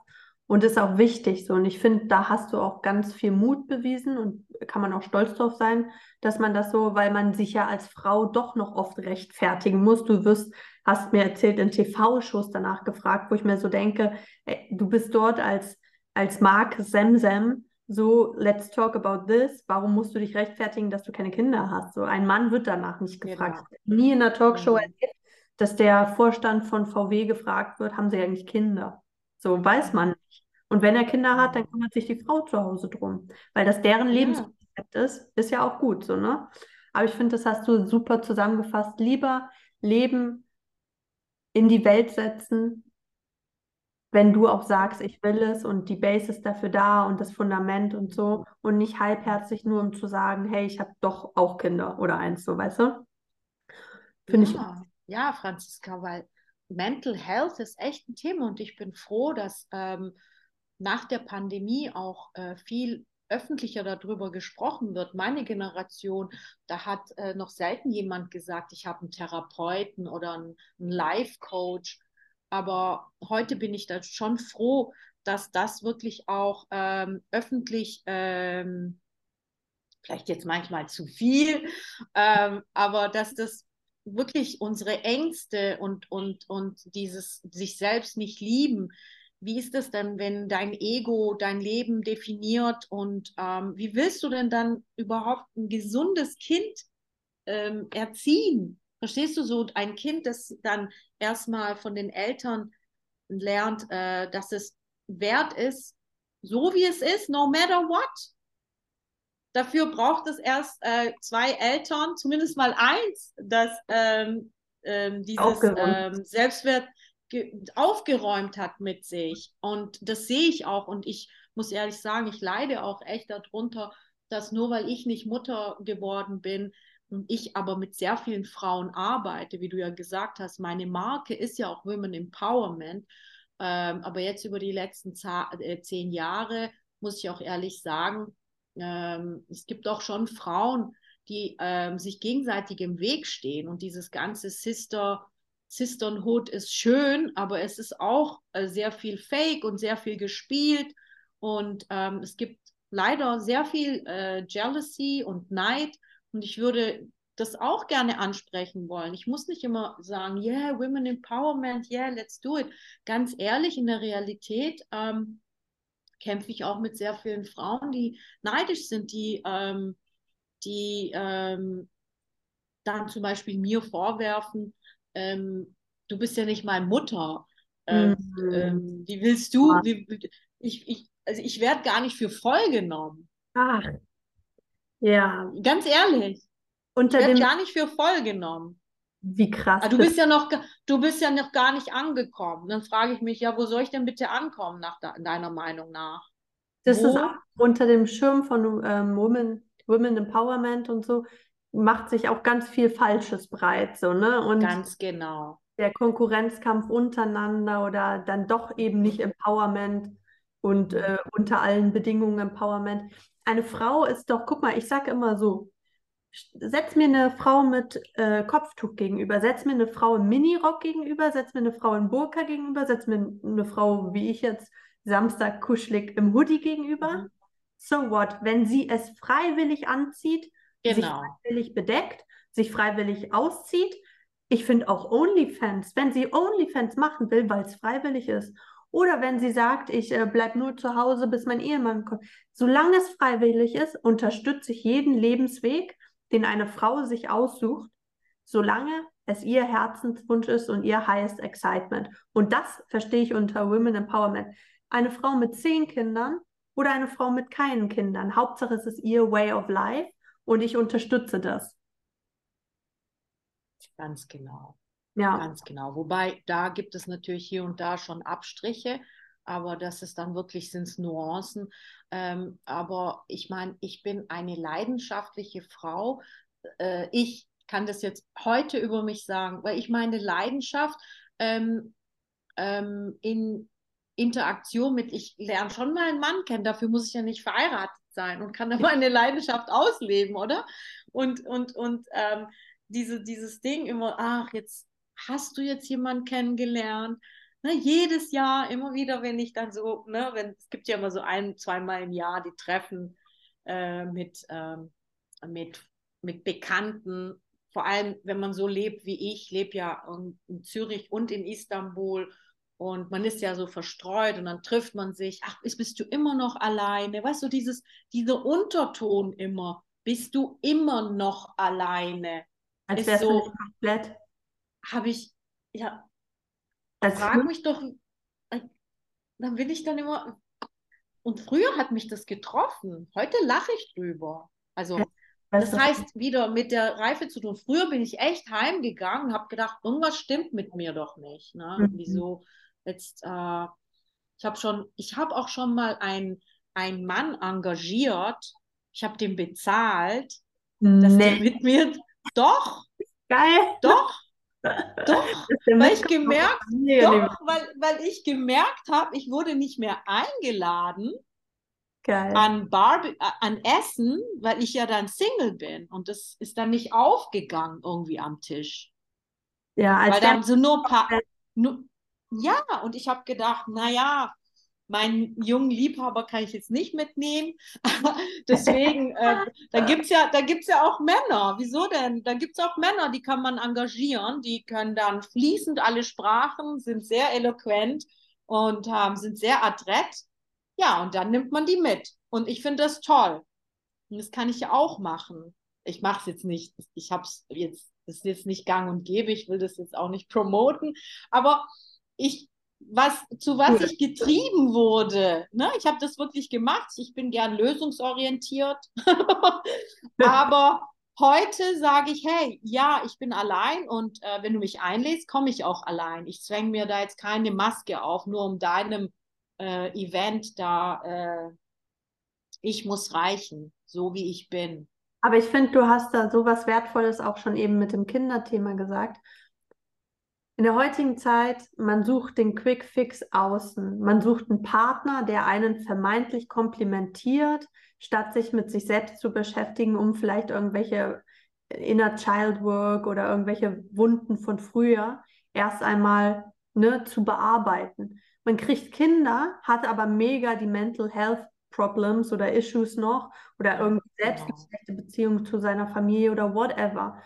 und ist auch wichtig so. Und ich finde, da hast du auch ganz viel Mut bewiesen und kann man auch stolz drauf sein, dass man das so, weil man sich ja als Frau doch noch oft rechtfertigen muss. Du wirst, hast mir erzählt, in TV-Shows danach gefragt, wo ich mir so denke, ey, du bist dort als, als Mark Semsem, so, let's talk about this. Warum musst du dich rechtfertigen, dass du keine Kinder hast? So, ein Mann wird danach nicht gefragt. Genau. Nie in einer Talkshow mhm. erlebt, dass der Vorstand von VW gefragt wird, haben sie eigentlich Kinder? So weiß man nicht. Und wenn er Kinder hat, dann kümmert sich die Frau zu Hause drum. Weil das deren ja. Lebenskonzept ist, ist ja auch gut so, ne? Aber ich finde, das hast du super zusammengefasst. Lieber Leben in die Welt setzen, wenn du auch sagst, ich will es und die Base ist dafür da und das Fundament und so und nicht halbherzig nur um zu sagen, hey, ich habe doch auch Kinder oder eins, so weißt du? Finde ja. ich ja, Franziska, weil Mental Health ist echt ein Thema und ich bin froh, dass ähm, nach der Pandemie auch äh, viel öffentlicher darüber gesprochen wird. Meine Generation, da hat äh, noch selten jemand gesagt, ich habe einen Therapeuten oder einen, einen Life-Coach. Aber heute bin ich da schon froh, dass das wirklich auch ähm, öffentlich, ähm, vielleicht jetzt manchmal zu viel, ähm, aber dass das wirklich unsere Ängste und, und, und dieses sich selbst nicht lieben, wie ist es denn, wenn dein Ego dein Leben definiert und ähm, wie willst du denn dann überhaupt ein gesundes Kind ähm, erziehen? Verstehst du so ein Kind, das dann erstmal von den Eltern lernt, äh, dass es wert ist, so wie es ist, no matter what. Dafür braucht es erst äh, zwei Eltern, zumindest mal eins, das ähm, ähm, dieses ähm, Selbstwert aufgeräumt hat mit sich. Und das sehe ich auch. Und ich muss ehrlich sagen, ich leide auch echt darunter, dass nur weil ich nicht Mutter geworden bin ich aber mit sehr vielen Frauen arbeite, wie du ja gesagt hast, meine Marke ist ja auch Women Empowerment. Ähm, aber jetzt über die letzten äh, zehn Jahre muss ich auch ehrlich sagen, ähm, es gibt auch schon Frauen, die ähm, sich gegenseitig im Weg stehen. Und dieses ganze Sister, Sisterhood ist schön, aber es ist auch äh, sehr viel Fake und sehr viel gespielt. Und ähm, es gibt leider sehr viel äh, Jealousy und Neid und ich würde das auch gerne ansprechen wollen. Ich muss nicht immer sagen, yeah, Women Empowerment, yeah, let's do it. Ganz ehrlich, in der Realität ähm, kämpfe ich auch mit sehr vielen Frauen, die neidisch sind, die, ähm, die ähm, dann zum Beispiel mir vorwerfen, ähm, du bist ja nicht mal Mutter. Ähm, mhm. Ähm, wie willst du? Wie, ich, ich, also ich werde gar nicht für voll genommen. Ach. Ja. Ganz ehrlich. Unter ich dem, gar nicht für voll genommen. Wie krass. Aber du bist ja noch, du bist ja noch gar nicht angekommen. Dann frage ich mich, ja, wo soll ich denn bitte ankommen, nach deiner Meinung nach? Das wo? ist auch unter dem Schirm von ähm, Women, Women Empowerment und so, macht sich auch ganz viel Falsches breit, so, ne? Und ganz genau. Der Konkurrenzkampf untereinander oder dann doch eben nicht Empowerment und äh, unter allen Bedingungen Empowerment. Eine Frau ist doch, guck mal, ich sage immer so, setz mir eine Frau mit äh, Kopftuch gegenüber, setz mir eine Frau im Minirock gegenüber, setz mir eine Frau in Burka gegenüber, setz mir eine Frau, wie ich jetzt, Samstag kuschelig im Hoodie gegenüber. Mhm. So what? Wenn sie es freiwillig anzieht, genau. sich freiwillig bedeckt, sich freiwillig auszieht. Ich finde auch OnlyFans, wenn sie OnlyFans machen will, weil es freiwillig ist oder wenn sie sagt, ich äh, bleibe nur zu Hause, bis mein Ehemann kommt. Solange es freiwillig ist, unterstütze ich jeden Lebensweg, den eine Frau sich aussucht, solange es ihr Herzenswunsch ist und ihr highest excitement. Und das verstehe ich unter Women Empowerment. Eine Frau mit zehn Kindern oder eine Frau mit keinen Kindern. Hauptsache es ist ihr Way of Life und ich unterstütze das. Ganz genau. Ja. Ganz genau. Wobei da gibt es natürlich hier und da schon Abstriche, aber das ist dann wirklich sind Nuancen. Ähm, aber ich meine, ich bin eine leidenschaftliche Frau. Äh, ich kann das jetzt heute über mich sagen, weil ich meine Leidenschaft ähm, ähm, in Interaktion mit, ich lerne schon mal einen Mann kennen, dafür muss ich ja nicht verheiratet sein und kann dann meine Leidenschaft ausleben, oder? Und, und, und ähm, diese, dieses Ding immer, ach, jetzt hast du jetzt jemanden kennengelernt? Ne, jedes Jahr, immer wieder, wenn ich dann so, ne, wenn, es gibt ja immer so ein, zweimal im Jahr die Treffen äh, mit, ähm, mit, mit Bekannten, vor allem wenn man so lebt wie ich, lebe ja in, in Zürich und in Istanbul und man ist ja so verstreut und dann trifft man sich, ach, bist du immer noch alleine? Weißt du, dieses, dieser Unterton immer, bist du immer noch alleine? Als wäre so komplett habe ich, ja, das frag mich doch, äh, dann will ich dann immer, und früher hat mich das getroffen, heute lache ich drüber. Also, das heißt, wieder mit der Reife zu tun. Früher bin ich echt heimgegangen und habe gedacht, irgendwas stimmt mit mir doch nicht. Ne? Mhm. Wieso jetzt, äh, ich habe schon, ich habe auch schon mal einen Mann engagiert, ich habe den bezahlt, nee. dass der mit mir, doch, Geil. Doch, doch, [laughs] weil ich gemerkt, doch, weil, weil ich gemerkt habe, ich wurde nicht mehr eingeladen Geil. an Bar, äh, an Essen, weil ich ja dann Single bin und das ist dann nicht aufgegangen irgendwie am Tisch. Ja, als weil dann so nur paar, nur, ja, und ich habe gedacht, naja, meinen jungen Liebhaber kann ich jetzt nicht mitnehmen. [laughs] Deswegen, äh, da gibt es ja, ja auch Männer. Wieso denn? Da gibt es auch Männer, die kann man engagieren, die können dann fließend alle Sprachen, sind sehr eloquent und ähm, sind sehr adrett. Ja, und dann nimmt man die mit. Und ich finde das toll. Und das kann ich ja auch machen. Ich mache es jetzt nicht. Ich habe es jetzt, das ist jetzt nicht gang und gäbe. Ich will das jetzt auch nicht promoten. Aber ich was, zu was ich getrieben wurde. Ne? Ich habe das wirklich gemacht. Ich bin gern lösungsorientiert. [laughs] Aber heute sage ich, hey, ja, ich bin allein und äh, wenn du mich einlädst, komme ich auch allein. Ich zwänge mir da jetzt keine Maske auf, nur um deinem äh, Event da, äh, ich muss reichen, so wie ich bin. Aber ich finde, du hast da so was Wertvolles auch schon eben mit dem Kinderthema gesagt. In der heutigen Zeit, man sucht den Quick Fix außen. Man sucht einen Partner, der einen vermeintlich komplimentiert, statt sich mit sich selbst zu beschäftigen, um vielleicht irgendwelche Inner Child Work oder irgendwelche Wunden von früher erst einmal ne, zu bearbeiten. Man kriegt Kinder, hat aber mega die Mental Health Problems oder Issues noch oder irgendwie selbst eine schlechte Beziehung zu seiner Familie oder whatever.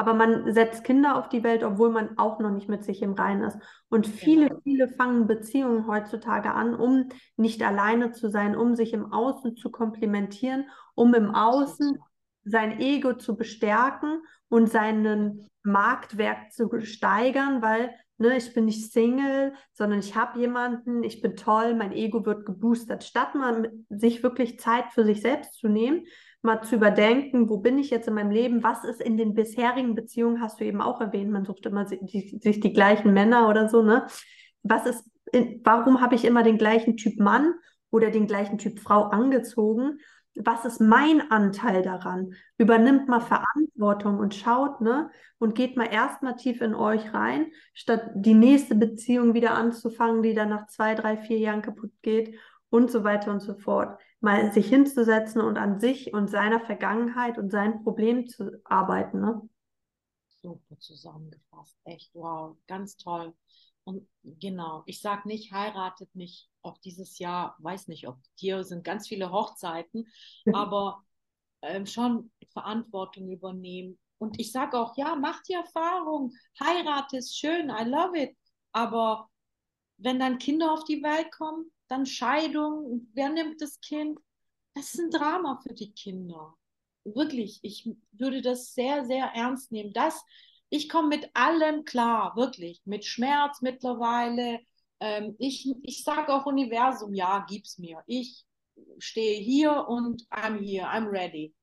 Aber man setzt Kinder auf die Welt, obwohl man auch noch nicht mit sich im Reinen ist. Und viele, genau. viele fangen Beziehungen heutzutage an, um nicht alleine zu sein, um sich im Außen zu komplimentieren, um im Außen sein Ego zu bestärken und seinen Marktwert zu steigern, weil ne, ich bin nicht Single, sondern ich habe jemanden, ich bin toll, mein Ego wird geboostert. Statt man sich wirklich Zeit für sich selbst zu nehmen, mal zu überdenken, wo bin ich jetzt in meinem Leben, was ist in den bisherigen Beziehungen, hast du eben auch erwähnt, man sucht immer sich die, sich die gleichen Männer oder so, ne? Was ist, in, warum habe ich immer den gleichen Typ Mann oder den gleichen Typ Frau angezogen? Was ist mein Anteil daran? Übernimmt mal Verantwortung und schaut, ne? Und geht mal erstmal tief in euch rein, statt die nächste Beziehung wieder anzufangen, die dann nach zwei, drei, vier Jahren kaputt geht und so weiter und so fort mal sich hinzusetzen und an sich und seiner Vergangenheit und seinen Problemen zu arbeiten. Ne? Super zusammengefasst, echt wow, ganz toll. Und genau, ich sage nicht, heiratet nicht auch dieses Jahr, weiß nicht, ob hier sind ganz viele Hochzeiten, [laughs] aber ähm, schon Verantwortung übernehmen. Und ich sage auch, ja, mach die Erfahrung, heirate ist schön, I love it. Aber wenn dann Kinder auf die Welt kommen, dann Scheidung, wer nimmt das Kind? Das ist ein Drama für die Kinder. Wirklich, ich würde das sehr, sehr ernst nehmen. Das, ich komme mit allem klar, wirklich, mit Schmerz mittlerweile. Ähm, ich ich sage auch Universum, ja, gib's mir. Ich stehe hier und I'm here, I'm ready.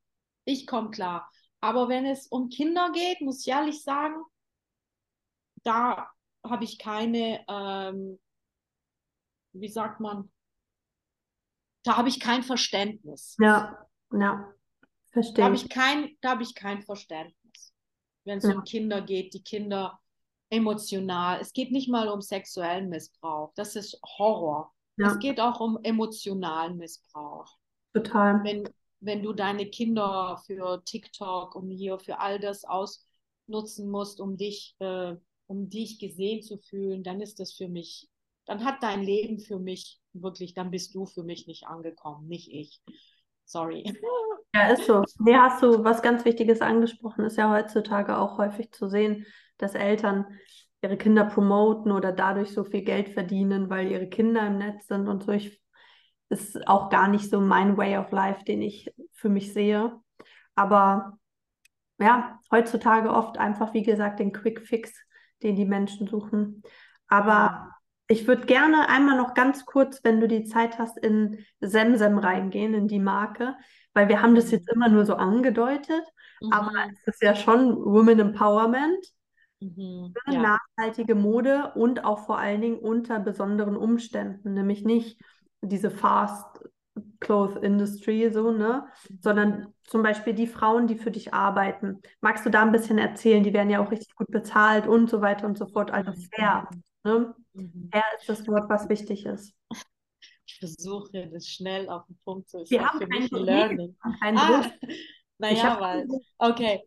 Ich komme klar. Aber wenn es um Kinder geht, muss ich ehrlich sagen, da habe ich keine ähm, wie sagt man, da habe ich kein Verständnis. Ja, ja, verstehe. Da habe ich kein, da habe ich kein Verständnis. Wenn es ja. um Kinder geht, die Kinder emotional. Es geht nicht mal um sexuellen Missbrauch. Das ist Horror. Ja. Es geht auch um emotionalen Missbrauch. Total. Wenn, wenn du deine Kinder für TikTok und hier für all das ausnutzen musst, um dich, äh, um dich gesehen zu fühlen, dann ist das für mich dann hat dein Leben für mich wirklich, dann bist du für mich nicht angekommen, nicht ich. Sorry. [laughs] Ja, ist so. Nee, hast du was ganz Wichtiges angesprochen. Ist ja heutzutage auch häufig zu sehen, dass Eltern ihre Kinder promoten oder dadurch so viel Geld verdienen, weil ihre Kinder im Netz sind und so. Ich, ist auch gar nicht so mein Way of Life, den ich für mich sehe. Aber ja, heutzutage oft einfach, wie gesagt, den Quick Fix, den die Menschen suchen. Aber ich würde gerne einmal noch ganz kurz, wenn du die Zeit hast, in Semsem reingehen, in die Marke, weil wir haben das jetzt immer nur so angedeutet, mhm. aber es ist ja schon Women Empowerment, mhm. Ja. nachhaltige Mode und auch vor allen Dingen unter besonderen Umständen, nämlich nicht diese Fast Cloth Industry, so, ne? Mhm. Sondern zum Beispiel die Frauen, die für dich arbeiten. Magst du da ein bisschen erzählen? Die werden ja auch richtig gut bezahlt und so weiter und so fort. Also mhm. fair. Ne? Mhm. Fair ist das Wort, was wichtig ist. Ich versuche das schnell auf den Punkt zu sagen. Wir haben kein Learning. Ah, [laughs] naja, weil, okay.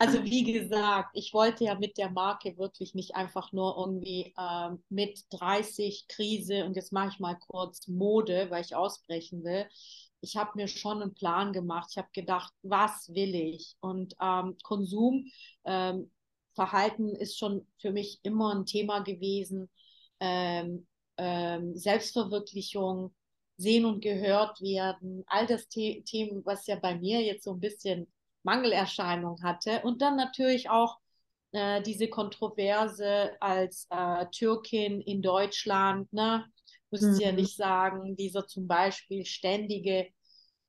Also wie gesagt, ich wollte ja mit der Marke wirklich nicht einfach nur irgendwie äh, mit 30 Krise und jetzt mache ich mal kurz Mode, weil ich ausbrechen will. Ich habe mir schon einen Plan gemacht. Ich habe gedacht, was will ich? Und ähm, Konsum ähm, Verhalten ist schon für mich immer ein Thema gewesen. Ähm, ähm, Selbstverwirklichung, sehen und gehört werden, all das The Themen, was ja bei mir jetzt so ein bisschen Mangelerscheinung hatte. Und dann natürlich auch äh, diese Kontroverse als äh, Türkin in Deutschland, ne? Muss mhm. ja nicht sagen, dieser zum Beispiel ständige,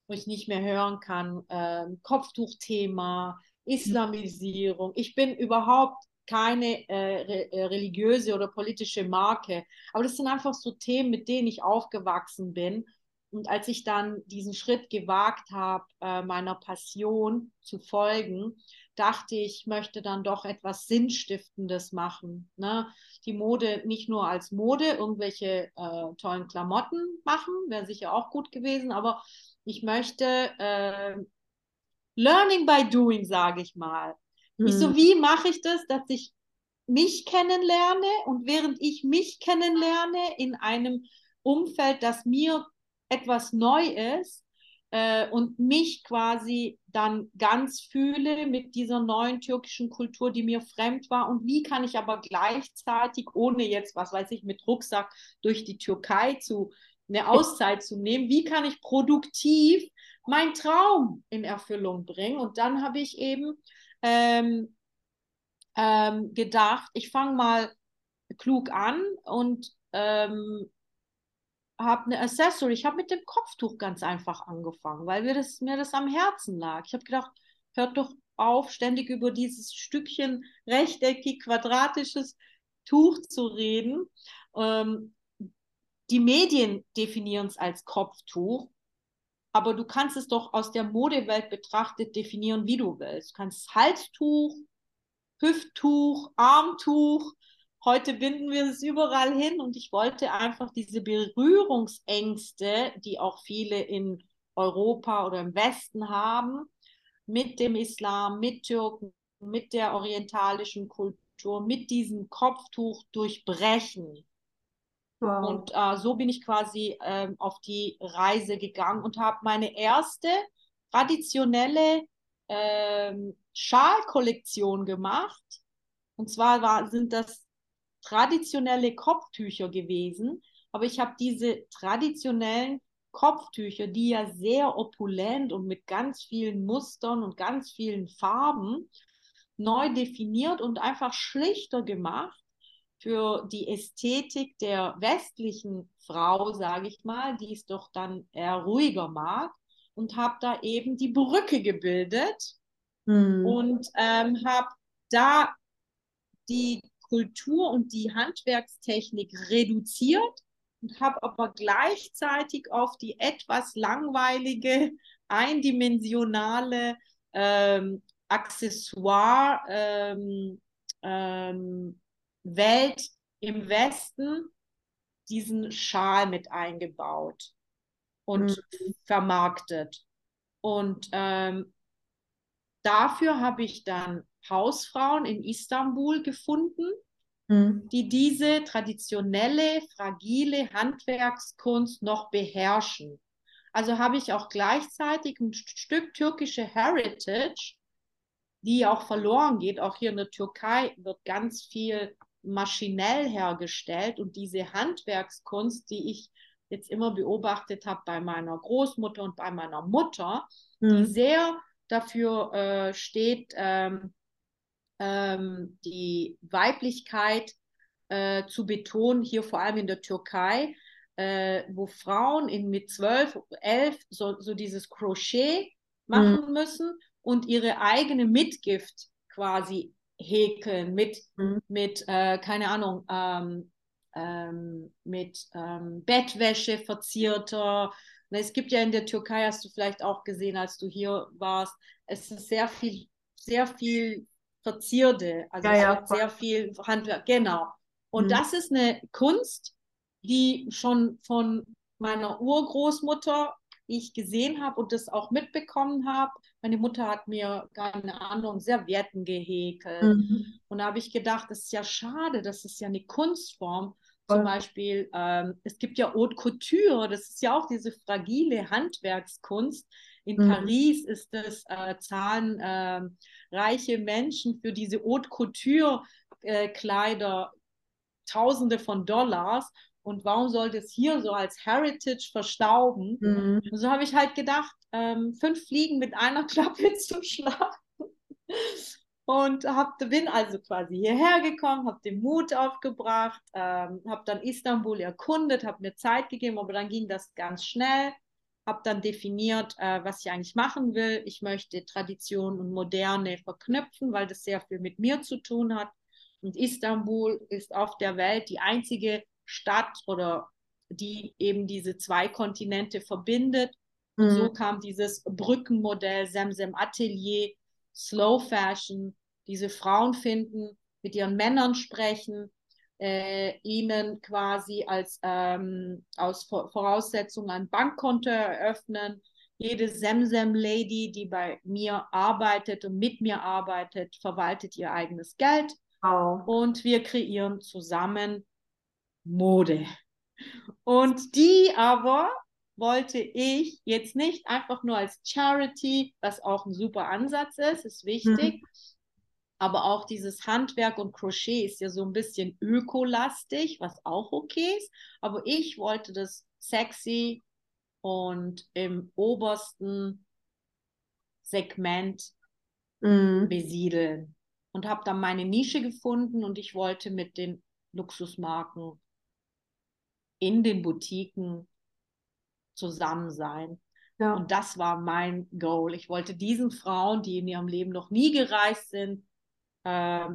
wo ich nicht mehr hören kann, äh, Kopftuchthema, Islamisierung. Ich bin überhaupt keine äh, re äh, religiöse oder politische Marke. Aber das sind einfach so Themen, mit denen ich aufgewachsen bin. Und als ich dann diesen Schritt gewagt habe, äh, meiner Passion zu folgen, dachte ich, ich möchte dann doch etwas Sinnstiftendes machen. Ne? Die Mode nicht nur als Mode, irgendwelche äh, tollen Klamotten machen, wäre sicher auch gut gewesen, aber ich möchte äh, Learning by doing, sage ich mal. Mhm. Ich so, wie mache ich das, dass ich mich kennenlerne und während ich mich kennenlerne in einem Umfeld, das mir etwas neu ist äh, und mich quasi dann ganz fühle mit dieser neuen türkischen Kultur, die mir fremd war und wie kann ich aber gleichzeitig, ohne jetzt, was weiß ich, mit Rucksack durch die Türkei zu eine Auszeit zu nehmen, wie kann ich produktiv mein Traum in Erfüllung bringen. Und dann habe ich eben ähm, ähm, gedacht, ich fange mal klug an und ähm, habe eine Accessory. Ich habe mit dem Kopftuch ganz einfach angefangen, weil mir das, mir das am Herzen lag. Ich habe gedacht, hört doch auf, ständig über dieses Stückchen rechteckig, quadratisches Tuch zu reden. Ähm, die Medien definieren es als Kopftuch, aber du kannst es doch aus der Modewelt betrachtet definieren, wie du willst. Du kannst Halstuch, Hüfttuch, Armtuch. Heute binden wir es überall hin und ich wollte einfach diese Berührungsängste, die auch viele in Europa oder im Westen haben, mit dem Islam, mit Türken, mit der orientalischen Kultur, mit diesem Kopftuch durchbrechen. Wow. Und äh, so bin ich quasi ähm, auf die Reise gegangen und habe meine erste traditionelle ähm, Schalkollektion gemacht. Und zwar war, sind das traditionelle Kopftücher gewesen, aber ich habe diese traditionellen Kopftücher, die ja sehr opulent und mit ganz vielen Mustern und ganz vielen Farben neu definiert und einfach schlichter gemacht für die Ästhetik der westlichen Frau, sage ich mal, die es doch dann eher ruhiger mag und habe da eben die Brücke gebildet hm. und ähm, habe da die Kultur und die Handwerkstechnik reduziert und habe aber gleichzeitig auf die etwas langweilige, eindimensionale ähm, Accessoire ähm, ähm, Welt im Westen diesen Schal mit eingebaut und mhm. vermarktet. Und ähm, dafür habe ich dann Hausfrauen in Istanbul gefunden, mhm. die diese traditionelle, fragile Handwerkskunst noch beherrschen. Also habe ich auch gleichzeitig ein Stück türkische Heritage, die auch verloren geht. Auch hier in der Türkei wird ganz viel maschinell hergestellt und diese Handwerkskunst, die ich jetzt immer beobachtet habe bei meiner Großmutter und bei meiner Mutter, mhm. die sehr dafür äh, steht, ähm, ähm, die Weiblichkeit äh, zu betonen, hier vor allem in der Türkei, äh, wo Frauen in, mit zwölf, elf so, so dieses Crochet machen mhm. müssen und ihre eigene Mitgift quasi häkeln mit, mhm. mit äh, keine Ahnung, ähm, ähm, mit ähm, Bettwäsche verzierter. Es gibt ja in der Türkei, hast du vielleicht auch gesehen, als du hier warst, es ist sehr viel, sehr viel Verzierte, also ja, ja, sehr viel Handwerk, genau. Und mhm. das ist eine Kunst, die schon von meiner Urgroßmutter ich gesehen habe und das auch mitbekommen habe. Meine Mutter hat mir, keine Ahnung, Servietten gehäkelt. Mhm. Und da habe ich gedacht, das ist ja schade, das ist ja eine Kunstform. Zum Beispiel, ähm, es gibt ja Haute Couture, das ist ja auch diese fragile Handwerkskunst. In mhm. Paris ist es, äh, zahlen äh, reiche Menschen für diese Haute Couture äh, Kleider Tausende von Dollars und warum sollte es hier so als Heritage verstauben? Mhm. Und so habe ich halt gedacht, ähm, fünf Fliegen mit einer [laughs] Klappe zu schlagen. Und hab, bin also quasi hierher gekommen, habe den Mut aufgebracht, ähm, habe dann Istanbul erkundet, habe mir Zeit gegeben, aber dann ging das ganz schnell. Habe dann definiert, äh, was ich eigentlich machen will. Ich möchte Tradition und Moderne verknüpfen, weil das sehr viel mit mir zu tun hat. Und Istanbul ist auf der Welt die einzige Stadt oder die eben diese zwei Kontinente verbindet. Mhm. So kam dieses Brückenmodell Semsem Atelier, Slow Fashion, diese Frauen finden, mit ihren Männern sprechen, äh, ihnen quasi als ähm, aus Voraussetzung ein Bankkonto eröffnen. Jede Semsem-Lady, die bei mir arbeitet und mit mir arbeitet, verwaltet ihr eigenes Geld. Wow. Und wir kreieren zusammen Mode. Und die aber wollte ich jetzt nicht einfach nur als Charity, was auch ein super Ansatz ist, ist wichtig, mhm. aber auch dieses Handwerk und Crochet ist ja so ein bisschen ökolastig, was auch okay ist, aber ich wollte das sexy und im obersten Segment mhm. besiedeln und habe dann meine Nische gefunden und ich wollte mit den Luxusmarken in den Boutiquen zusammen sein. Ja. Und das war mein Goal. Ich wollte diesen Frauen, die in ihrem Leben noch nie gereist sind, äh,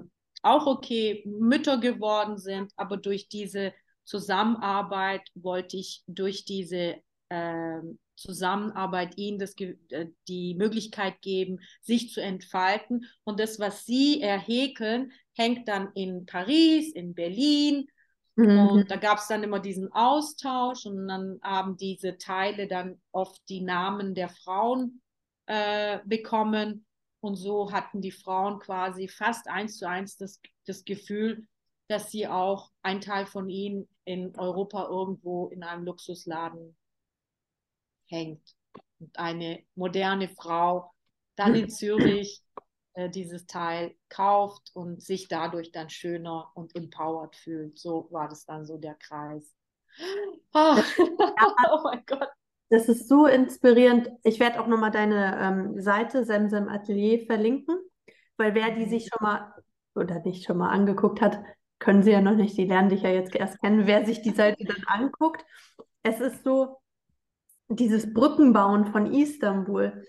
auch okay Mütter geworden sind, aber durch diese Zusammenarbeit wollte ich durch diese äh, Zusammenarbeit ihnen das, äh, die Möglichkeit geben, sich zu entfalten. Und das, was sie erhäkeln, hängt dann in Paris, in Berlin. Mhm. Und da gab es dann immer diesen Austausch und dann haben diese Teile dann oft die Namen der Frauen äh, bekommen. Und so hatten die Frauen quasi fast eins zu eins das, das Gefühl, dass sie auch ein Teil von ihnen in Europa irgendwo in einem Luxusladen hängt. Und eine moderne Frau dann in [clears throat] Zürich äh, dieses Teil kauft und sich dadurch dann schöner und empowered fühlt. So war das dann so der Kreis. Oh, [laughs] oh mein Gott. Das ist so inspirierend. Ich werde auch nochmal deine ähm, Seite Semsem Atelier verlinken, weil wer die sich schon mal oder nicht schon mal angeguckt hat, können sie ja noch nicht, die lernen dich ja jetzt erst kennen, wer sich die Seite dann anguckt. Es ist so, dieses Brückenbauen von Istanbul,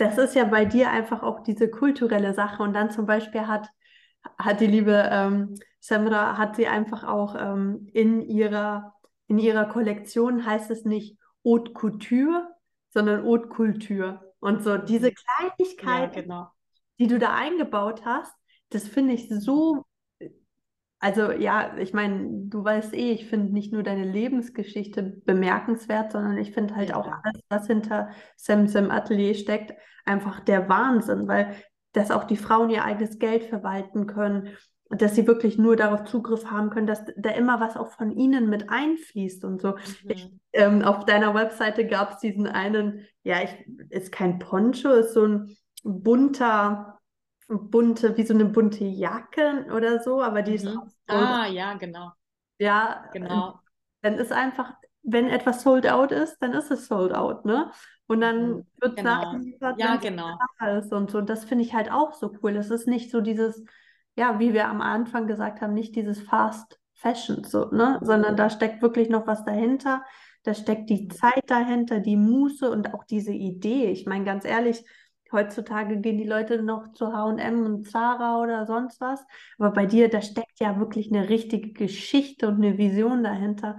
das ist ja bei dir einfach auch diese kulturelle Sache. Und dann zum Beispiel hat, hat die liebe ähm, Semra, hat sie einfach auch ähm, in, ihrer, in ihrer Kollektion, heißt es nicht Haute Couture, sondern Haute Kultur. Und so diese Kleinigkeiten, ja, genau. die du da eingebaut hast, das finde ich so also ja, ich meine, du weißt eh, ich finde nicht nur deine Lebensgeschichte bemerkenswert, sondern ich finde halt ja. auch alles, was hinter Sam Sam Atelier steckt, einfach der Wahnsinn, weil dass auch die Frauen ihr eigenes Geld verwalten können, dass sie wirklich nur darauf Zugriff haben können, dass da immer was auch von ihnen mit einfließt und so. Mhm. Ich, ähm, auf deiner Webseite gab es diesen einen, ja, ich, ist kein Poncho, ist so ein bunter bunte, wie so eine bunte Jacke oder so, aber die mhm. ist auch so. Ah, ja, genau. Ja, genau. Dann ist einfach, wenn etwas sold out ist, dann ist es sold out, ne? Und dann mhm. wird genau. nachgeliefert, ja, genau. ist und so. Und das finde ich halt auch so cool. Es ist nicht so dieses, ja, wie wir am Anfang gesagt haben, nicht dieses Fast Fashion, so, ne? Sondern da steckt wirklich noch was dahinter. Da steckt die mhm. Zeit dahinter, die Muße und auch diese Idee. Ich meine, ganz ehrlich, Heutzutage gehen die Leute noch zu HM und Zara oder sonst was. Aber bei dir, da steckt ja wirklich eine richtige Geschichte und eine Vision dahinter.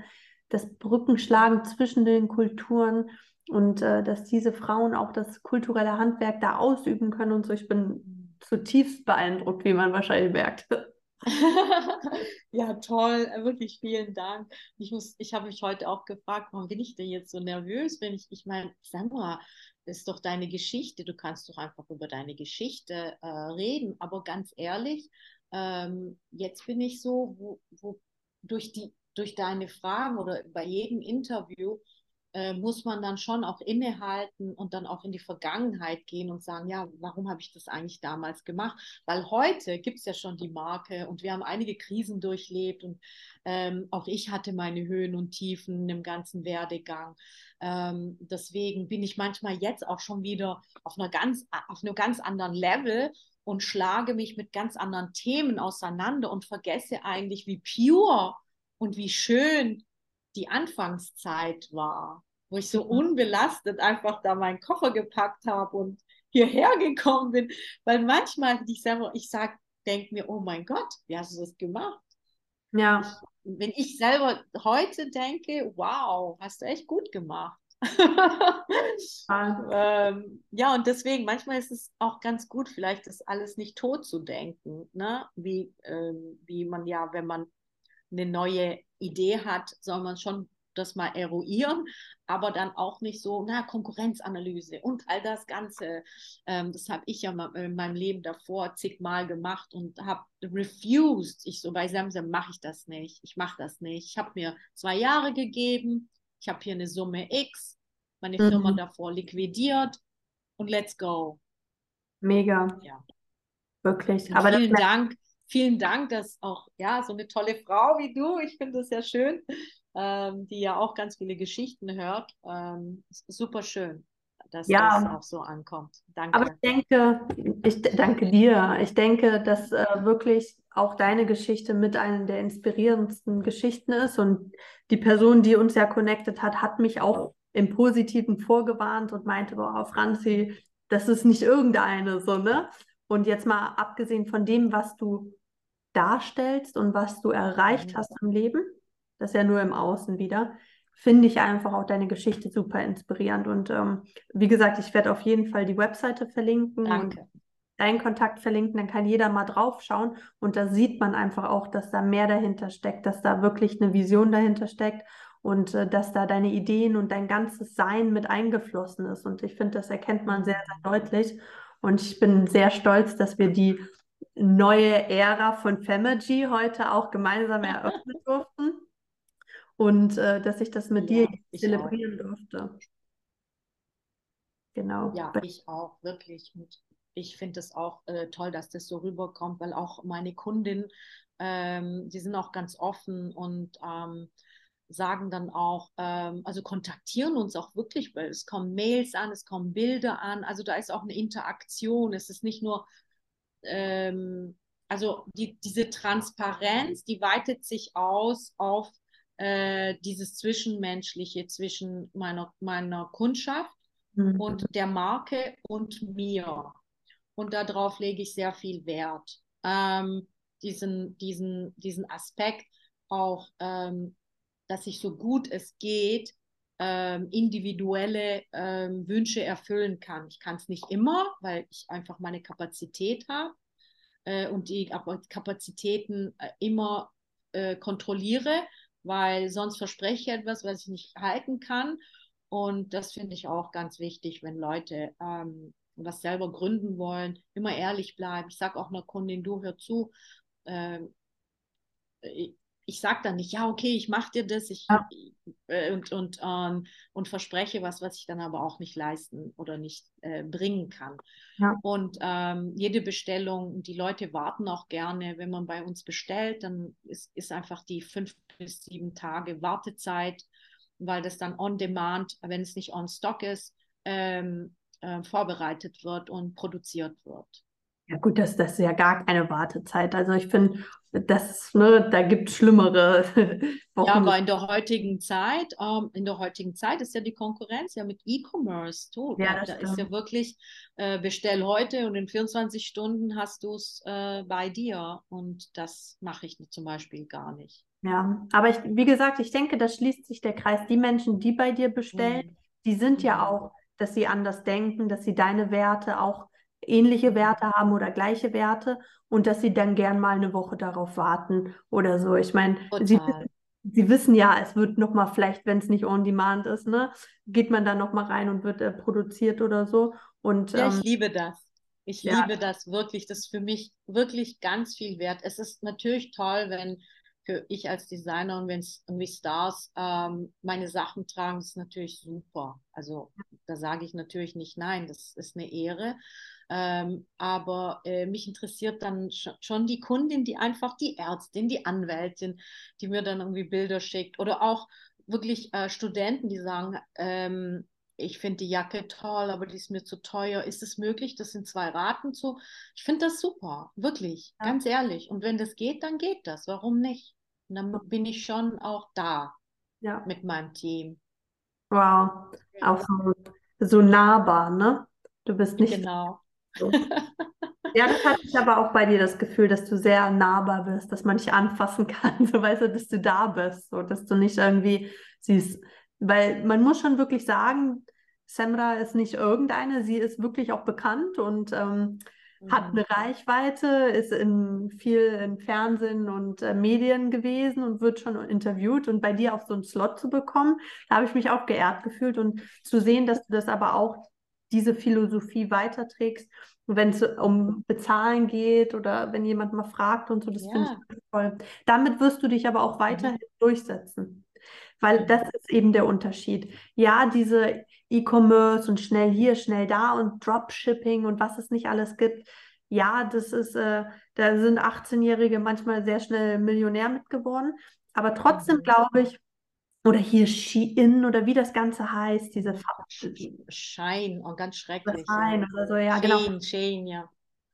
Das Brückenschlagen zwischen den Kulturen und äh, dass diese Frauen auch das kulturelle Handwerk da ausüben können und so. Ich bin zutiefst beeindruckt, wie man wahrscheinlich merkt. [laughs] ja, toll, wirklich vielen Dank. Ich, ich habe mich heute auch gefragt, warum bin ich denn jetzt so nervös, wenn ich, ich meine, das ist doch deine Geschichte, du kannst doch einfach über deine Geschichte äh, reden. Aber ganz ehrlich, ähm, jetzt bin ich so, wo, wo durch, die, durch deine Fragen oder bei jedem Interview äh, muss man dann schon auch innehalten und dann auch in die Vergangenheit gehen und sagen, ja, warum habe ich das eigentlich damals gemacht? Weil heute gibt es ja schon die Marke und wir haben einige Krisen durchlebt und ähm, auch ich hatte meine Höhen und Tiefen im ganzen Werdegang. Ähm, deswegen bin ich manchmal jetzt auch schon wieder auf einer ganz, auf einem ganz anderen Level und schlage mich mit ganz anderen Themen auseinander und vergesse eigentlich, wie pure und wie schön die Anfangszeit war, wo ich so mhm. unbelastet einfach da meinen Koffer gepackt habe und hierher gekommen bin. Weil manchmal, ich selber, ich sag, denke mir, oh mein Gott, wie hast du das gemacht? Ja. Ich, wenn ich selber heute denke, wow, hast du echt gut gemacht. [laughs] ähm, ja, und deswegen, manchmal ist es auch ganz gut, vielleicht das alles nicht tot zu denken, ne? wie, ähm, wie man ja, wenn man eine neue Idee hat, soll man schon das mal eruieren, aber dann auch nicht so, na, Konkurrenzanalyse und all das Ganze. Ähm, das habe ich ja in meinem Leben davor zigmal gemacht und habe refused. Ich so, bei Samsam mache ich das nicht. Ich mache das nicht. Ich habe mir zwei Jahre gegeben. Ich habe hier eine Summe X, meine mhm. Firma davor liquidiert und let's go. Mega. Ja. Wirklich. Und aber vielen Dank vielen Dank, dass auch ja so eine tolle Frau wie du, ich finde das sehr schön, ähm, die ja auch ganz viele Geschichten hört. Ähm, super schön. dass ja, das auch so ankommt. Danke. Aber ich denke, ich danke dir. Ich denke, dass äh, wirklich auch deine Geschichte mit einer der inspirierendsten Geschichten ist. Und die Person, die uns ja connected hat, hat mich auch im Positiven vorgewarnt und meinte, boah, Franzi, das ist nicht irgendeine, so, ne? Und jetzt mal abgesehen von dem, was du darstellst und was du erreicht mhm. hast im Leben, das ist ja nur im Außen wieder, finde ich einfach auch deine Geschichte super inspirierend. Und ähm, wie gesagt, ich werde auf jeden Fall die Webseite verlinken Danke. und deinen Kontakt verlinken, dann kann jeder mal drauf schauen. Und da sieht man einfach auch, dass da mehr dahinter steckt, dass da wirklich eine Vision dahinter steckt und äh, dass da deine Ideen und dein ganzes Sein mit eingeflossen ist. Und ich finde, das erkennt man sehr, sehr deutlich. Und ich bin sehr stolz, dass wir die neue Ära von Femergy heute auch gemeinsam eröffnen [laughs] durften und äh, dass ich das mit ja, dir zelebrieren auch. durfte. Genau. Ja, ich auch, wirklich. Und ich finde es auch äh, toll, dass das so rüberkommt, weil auch meine Kundinnen, ähm, die sind auch ganz offen und ähm, sagen dann auch, ähm, also kontaktieren uns auch wirklich, weil es kommen Mails an, es kommen Bilder an, also da ist auch eine Interaktion, es ist nicht nur, ähm, also die, diese Transparenz, die weitet sich aus auf äh, dieses Zwischenmenschliche zwischen meiner, meiner Kundschaft mhm. und der Marke und mir. Und darauf lege ich sehr viel Wert. Ähm, diesen, diesen, diesen Aspekt auch, ähm, dass ich so gut es geht, ähm, individuelle ähm, Wünsche erfüllen kann. Ich kann es nicht immer, weil ich einfach meine Kapazität habe äh, und die Kapazitäten äh, immer äh, kontrolliere weil sonst verspreche ich etwas, was ich nicht halten kann. Und das finde ich auch ganz wichtig, wenn Leute ähm, was selber gründen wollen, immer ehrlich bleiben. Ich sage auch einer Kundin, du hör zu, ähm, ich sage dann nicht, ja, okay, ich mache dir das ich, ja. äh, und, und, ähm, und verspreche was, was ich dann aber auch nicht leisten oder nicht äh, bringen kann. Ja. Und ähm, jede Bestellung, die Leute warten auch gerne, wenn man bei uns bestellt, dann ist, ist einfach die fünf bis sieben Tage Wartezeit, weil das dann on demand, wenn es nicht on stock ist, ähm, äh, vorbereitet wird und produziert wird. Ja gut, das, das ist ja gar keine Wartezeit. Also ich finde, das, ne, da gibt es schlimmere [laughs] Wochen. Ja, aber in der heutigen Zeit, ähm, in der heutigen Zeit ist ja die Konkurrenz ja mit E-Commerce tot. Ja, da ist ja wirklich, äh, bestell heute und in 24 Stunden hast du es äh, bei dir. Und das mache ich zum Beispiel gar nicht. Ja, aber ich, wie gesagt, ich denke, da schließt sich der Kreis. Die Menschen, die bei dir bestellen, mhm. die sind mhm. ja auch, dass sie anders denken, dass sie deine Werte auch ähnliche Werte haben oder gleiche Werte und dass sie dann gern mal eine Woche darauf warten oder so. Ich meine, sie, sie, wissen ja, es wird nochmal vielleicht, wenn es nicht on demand ist, ne, geht man da nochmal rein und wird äh, produziert oder so. Und, ja, ähm, ich liebe das. Ich ja. liebe das wirklich. Das ist für mich wirklich ganz viel wert. Es ist natürlich toll, wenn für ich als Designer und wenn es irgendwie Stars ähm, meine Sachen tragen, ist natürlich super. Also da sage ich natürlich nicht nein, das ist eine Ehre. Ähm, aber äh, mich interessiert dann schon die Kundin, die einfach die Ärztin, die Anwältin, die mir dann irgendwie Bilder schickt oder auch wirklich äh, Studenten, die sagen, ähm, ich finde die Jacke toll, aber die ist mir zu teuer. Ist es möglich, das in zwei Raten zu? Ich finde das super, wirklich, ja. ganz ehrlich. Und wenn das geht, dann geht das. Warum nicht? Und dann bin ich schon auch da ja. mit meinem Team. Wow, auch so, so nahbar, ne? Du bist nicht genau. So. Ja, das hatte ich aber auch bei dir das Gefühl, dass du sehr nahbar bist, dass man dich anfassen kann, [laughs] so weißt du, dass du da bist, so dass du nicht irgendwie siehst. Weil man muss schon wirklich sagen, Semra ist nicht irgendeine, sie ist wirklich auch bekannt und ähm, mhm. hat eine Reichweite, ist in viel im Fernsehen und äh, Medien gewesen und wird schon interviewt. Und bei dir auf so einen Slot zu bekommen, da habe ich mich auch geehrt gefühlt und zu sehen, dass du das aber auch diese Philosophie weiterträgst. wenn es um Bezahlen geht oder wenn jemand mal fragt und so, das ja. finde ich toll. Damit wirst du dich aber auch weiterhin mhm. durchsetzen. Weil das ist eben der Unterschied. Ja, diese E-Commerce und schnell hier, schnell da und Dropshipping und was es nicht alles gibt. Ja, das ist, äh, da sind 18-Jährige manchmal sehr schnell Millionär mit geworden. Aber trotzdem mhm. glaube ich, oder hier Shein oder wie das Ganze heißt, diese Schein, oh, ganz schrecklich. Schein oder so, ja, Shein, genau. Shein, ja.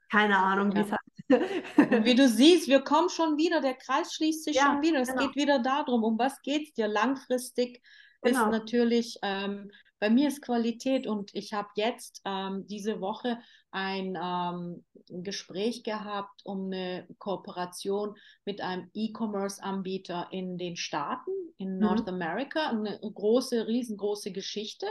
Keine Ahnung, wie Ja. es heißt. Und wie du siehst, wir kommen schon wieder, der Kreis schließt sich Ja, schon wieder. Es genau. geht wieder darum, um was geht es dir langfristig, ist Genau. natürlich, ähm, bei mir ist Qualität und ich habe jetzt ähm, diese Woche ein ähm, Gespräch gehabt um eine Kooperation mit einem E-Commerce-Anbieter in den Staaten, in Mhm. North America, eine große, riesengroße Geschichte.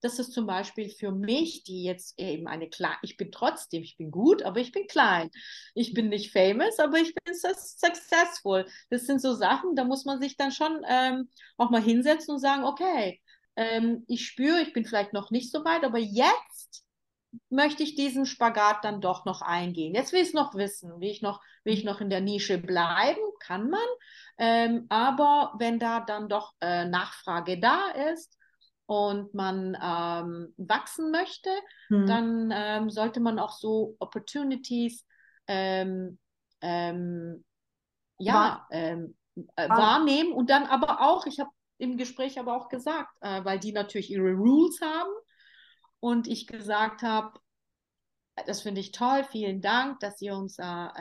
Das ist zum Beispiel für mich, die jetzt eben eine kleine, ich bin trotzdem, ich bin gut, aber ich bin klein. Ich bin nicht famous, aber ich bin successful. Das sind so Sachen, da muss man sich dann schon ähm, auch mal hinsetzen und sagen, okay, ähm, ich spüre, ich bin vielleicht noch nicht so weit, aber jetzt möchte ich diesen Spagat dann doch noch eingehen. Jetzt will ich es noch wissen, will ich noch, will ich noch in der Nische bleiben, kann man. Ähm, aber wenn da dann doch äh, Nachfrage da ist und man ähm, wachsen möchte, Hm. dann ähm, sollte man auch so Opportunities ähm, ähm, ja, ähm, äh, Wahr- wahrnehmen und dann aber auch, ich habe im Gespräch aber auch gesagt, äh, weil die natürlich ihre Rules haben. Und ich gesagt habe, das finde ich toll, vielen Dank, dass ihr uns da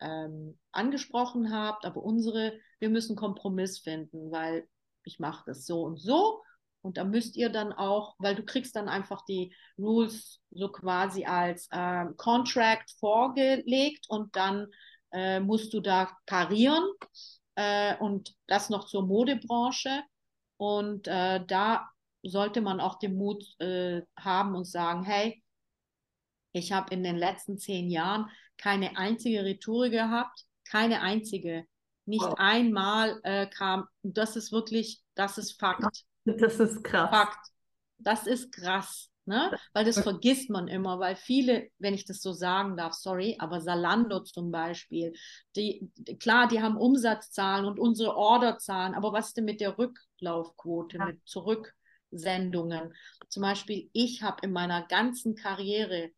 ähm, angesprochen habt, aber unsere, wir müssen Kompromiss finden, weil ich mache das so und so. Und da müsst ihr dann auch, weil du kriegst dann einfach die Rules so quasi als ähm, Contract vorgelegt und dann äh, musst du da parieren äh, und das noch zur Modebranche und äh, da sollte man auch den Mut äh, haben und sagen, hey, ich habe in den letzten zehn Jahren keine einzige Retour gehabt, keine einzige. Nicht Wow. einmal äh, kam, das ist wirklich, das ist Fakt. Das ist krass. Fakt. Das ist krass, ne? Weil das vergisst man immer, weil viele, wenn ich das so sagen darf, sorry, aber Salando zum Beispiel, die, klar, die haben Umsatzzahlen und unsere Orderzahlen, aber was ist denn mit der Rücklaufquote, Ja. mit Zurücksendungen? Zum Beispiel, ich habe in meiner ganzen Karriere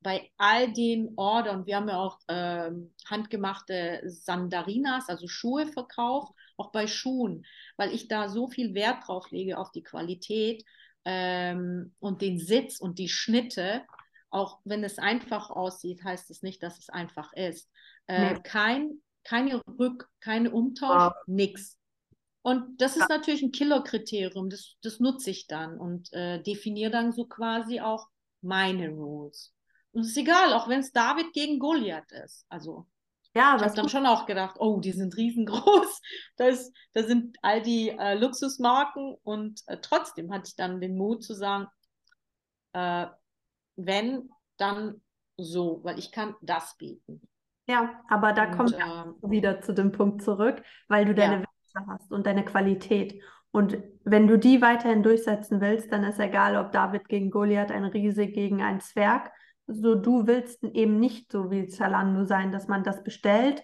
bei all den Ordern, wir haben ja auch ähm, handgemachte Sandarinas, also Schuhe verkauft, auch bei Schuhen, weil ich da so viel Wert drauf lege auf die Qualität ähm, und den Sitz und die Schnitte. Auch wenn es einfach aussieht, heißt es nicht, dass es einfach ist. Äh, Nee. kein, keine Rück, keine Umtausch, Wow. nix. Und das ist natürlich ein Killerkriterium, das, das nutze ich dann und äh, definiere dann so quasi auch meine Rules. Und es ist egal, auch wenn es David gegen Goliath ist. Also Ja, ich habe dann schon auch gedacht, oh, die sind riesengroß. [laughs] Da, ist, da sind all die äh, Luxusmarken und äh, trotzdem hatte ich dann den Mut zu sagen, äh, wenn, dann so, weil ich kann das bieten. Ja, aber da Und, kommt äh, wieder zu dem Punkt zurück, weil du deine Ja. Werte hast und deine Qualität. Und wenn du die weiterhin durchsetzen willst, dann ist egal, ob David gegen Goliath, ein Riese gegen einen Zwerg. So, du willst eben nicht so wie Zalando sein, dass man das bestellt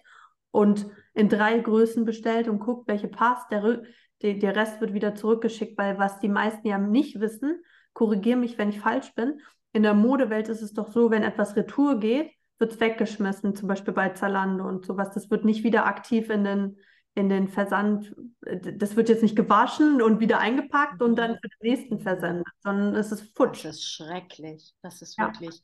und in drei Größen bestellt und guckt, welche passt. Der, der, der Rest wird wieder zurückgeschickt, weil was die meisten ja nicht wissen, korrigiere mich, wenn ich falsch bin. In der Modewelt ist es doch so, wenn etwas retour geht, wird es weggeschmissen, zum Beispiel bei Zalando und sowas. Das wird nicht wieder aktiv in den, in den Versand, das wird jetzt nicht gewaschen und wieder eingepackt und dann für den nächsten versendet, sondern es ist futsch. Das ist schrecklich. Das ist Ja. wirklich,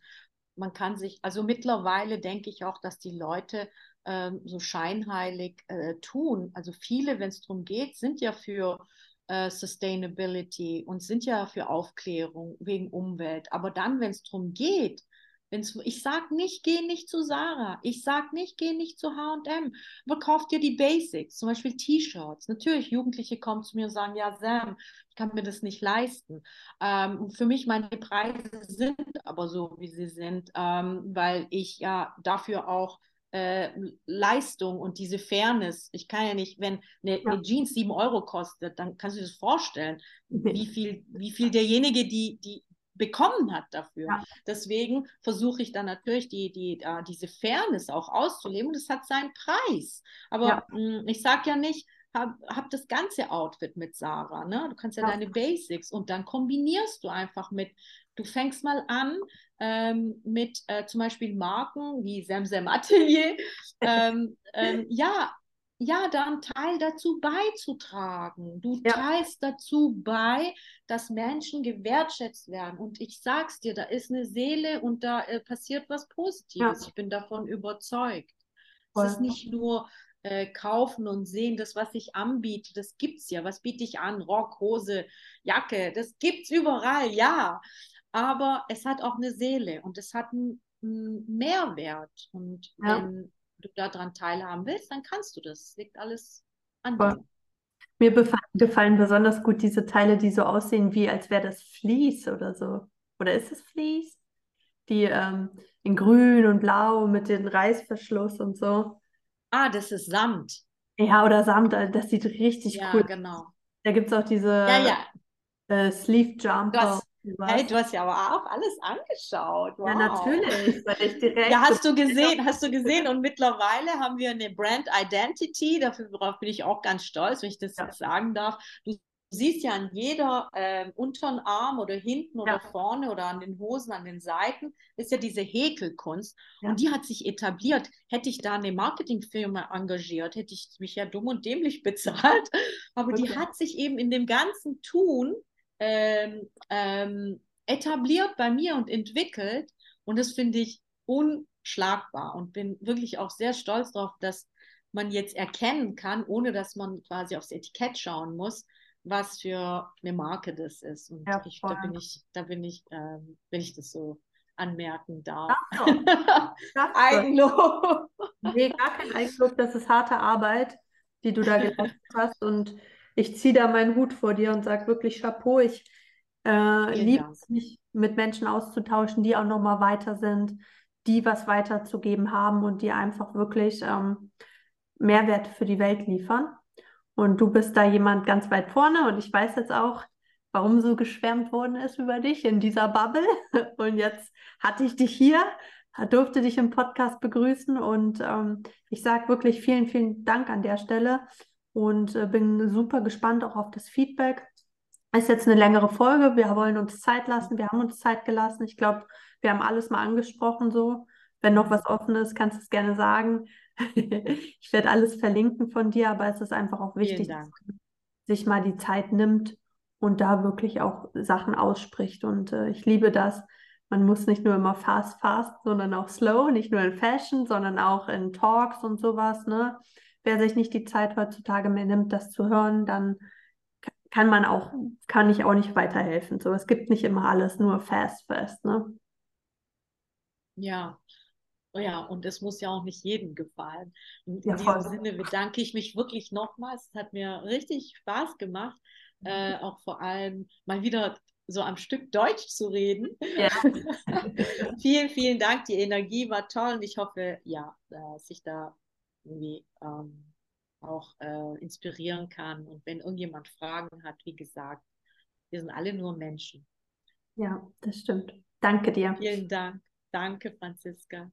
man kann sich, also mittlerweile denke ich auch, dass die Leute ähm, so scheinheilig äh, tun. Also viele, wenn es darum geht, sind ja für äh, Sustainability und sind ja für Aufklärung wegen Umwelt. Aber dann, wenn es darum geht, wenn's, ich sage nicht, geh nicht zu Sarah. Ich sage nicht, geh nicht zu H&M. Aber kauf dir die Basics, zum Beispiel T-Shirts. Natürlich, Jugendliche kommen zu mir und sagen, ja, Sam, ich kann mir das nicht leisten. Ähm, für mich, meine Preise sind aber so, wie sie sind, ähm, weil ich ja dafür auch äh, Leistung und diese Fairness, ich kann ja nicht, wenn eine, Ja. eine Jeans 7 Euro kostet, dann kannst du dir das vorstellen, wie viel, wie viel derjenige, die, die bekommen hat dafür. Ja. Deswegen versuche ich dann natürlich die, die, äh, diese Fairness auch auszuleben. Das hat seinen Preis. Aber Ja. mh, ich sage ja nicht, hab, hab das ganze Outfit mit Sarah. Ne? Du kannst ja, Ja. deine Basics und dann kombinierst du einfach mit, du fängst mal an ähm, mit äh, zum Beispiel Marken wie Semsem Atelier. [laughs] ähm, ähm, ja, ja, da einen Teil dazu beizutragen. Du ja. teilst dazu bei, dass Menschen gewertschätzt werden. Und ich sag's dir, da ist eine Seele und da äh, passiert was Positives. Ja. Ich bin davon überzeugt. Voll. Es ist nicht nur äh, kaufen und sehen, das, was ich anbiete, das gibt's ja. Was biete ich an? Rock, Hose, Jacke, das gibt's überall, ja. Aber es hat auch eine Seele und es hat einen, einen Mehrwert. Und ja. wenn du daran teilhaben willst, dann kannst du das. Liegt alles an dir. Mir gefallen besonders gut diese Teile, die so aussehen, wie als wäre das Vlies oder so. Oder ist es Vlies? Die ähm, in grün und blau mit dem Reißverschluss und so. Ah, das ist Samt. Ja, oder Samt, äh, das sieht richtig ja, cool aus. Ja, genau. Da gibt es auch diese ja, ja. Äh, Sleeve Jumper. Hey, du hast ja aber auch alles angeschaut. Wow. Ja, natürlich, weil ich direkt. Ja, hast du gesehen, hast du gesehen. Und mittlerweile haben wir eine Brand Identity, darauf bin ich auch ganz stolz, wenn ich das ja. jetzt sagen darf. Du siehst ja an jeder äh, unteren Arm oder hinten oder ja. vorne oder an den Hosen, an den Seiten, ist ja diese Häkelkunst. Ja. Und die hat sich etabliert. Hätte ich da eine Marketingfirma engagiert, hätte ich mich ja dumm und dämlich [laughs] bezahlt. Aber okay. die hat sich eben in dem ganzen Tun ähm, ähm, etabliert bei mir und entwickelt. Und das finde ich unschlagbar und bin wirklich auch sehr stolz darauf, dass man jetzt erkennen kann, ohne dass man quasi aufs Etikett schauen muss, was für eine Marke das ist. Und ja, ich, da bin ich, da bin ich, ähm, wenn ich das so anmerken darf. Ach [laughs] so. Eigenlob. Nee, gar kein Eigenlob, das ist harte Arbeit, die du da geleistet hast. Und ich ziehe da meinen Hut vor dir und sage wirklich Chapeau. Ich äh, liebe es, mich mit Menschen auszutauschen, die auch nochmal weiter sind, die was weiterzugeben haben und die einfach wirklich ähm, Mehrwert für die Welt liefern. Und du bist da jemand ganz weit vorne und ich weiß jetzt auch, warum so geschwärmt worden ist über dich in dieser Bubble. [laughs] Und jetzt hatte ich dich hier, durfte dich im Podcast begrüßen und ähm, ich sage wirklich vielen, vielen Dank an der Stelle und äh, bin super gespannt auch auf das Feedback. Ist jetzt eine längere Folge. Wir wollen uns Zeit lassen. Wir haben uns Zeit gelassen. Ich glaube, wir haben alles mal angesprochen so. Wenn noch was offen ist, kannst du es gerne sagen. [laughs] ich werde alles verlinken von dir, aber es ist einfach auch wichtig, dass man sich mal die Zeit nimmt und da wirklich auch Sachen ausspricht. Und äh, ich liebe das. Man muss nicht nur immer fast, fast, sondern auch slow, nicht nur in Fashion, sondern auch in Talks und sowas. Ne? Wer sich nicht die Zeit heutzutage mehr nimmt, das zu hören, dann kann man auch, kann ich auch nicht weiterhelfen. So, es gibt nicht immer alles nur fast, fast, ne? Ja. Oh ja, und es muss ja auch nicht jedem gefallen. Und in ja, diesem Sinne bedanke ich mich wirklich nochmals. Es hat mir richtig Spaß gemacht, äh, auch vor allem mal wieder so am Stück Deutsch zu reden. Ja. [laughs] vielen, vielen Dank. Die Energie war toll und ich hoffe, ja, dass ich da irgendwie ähm, auch äh, inspirieren kann. Und wenn irgendjemand Fragen hat, wie gesagt, wir sind alle nur Menschen. Ja, das stimmt. Danke dir. Vielen Dank. Danke, Franziska.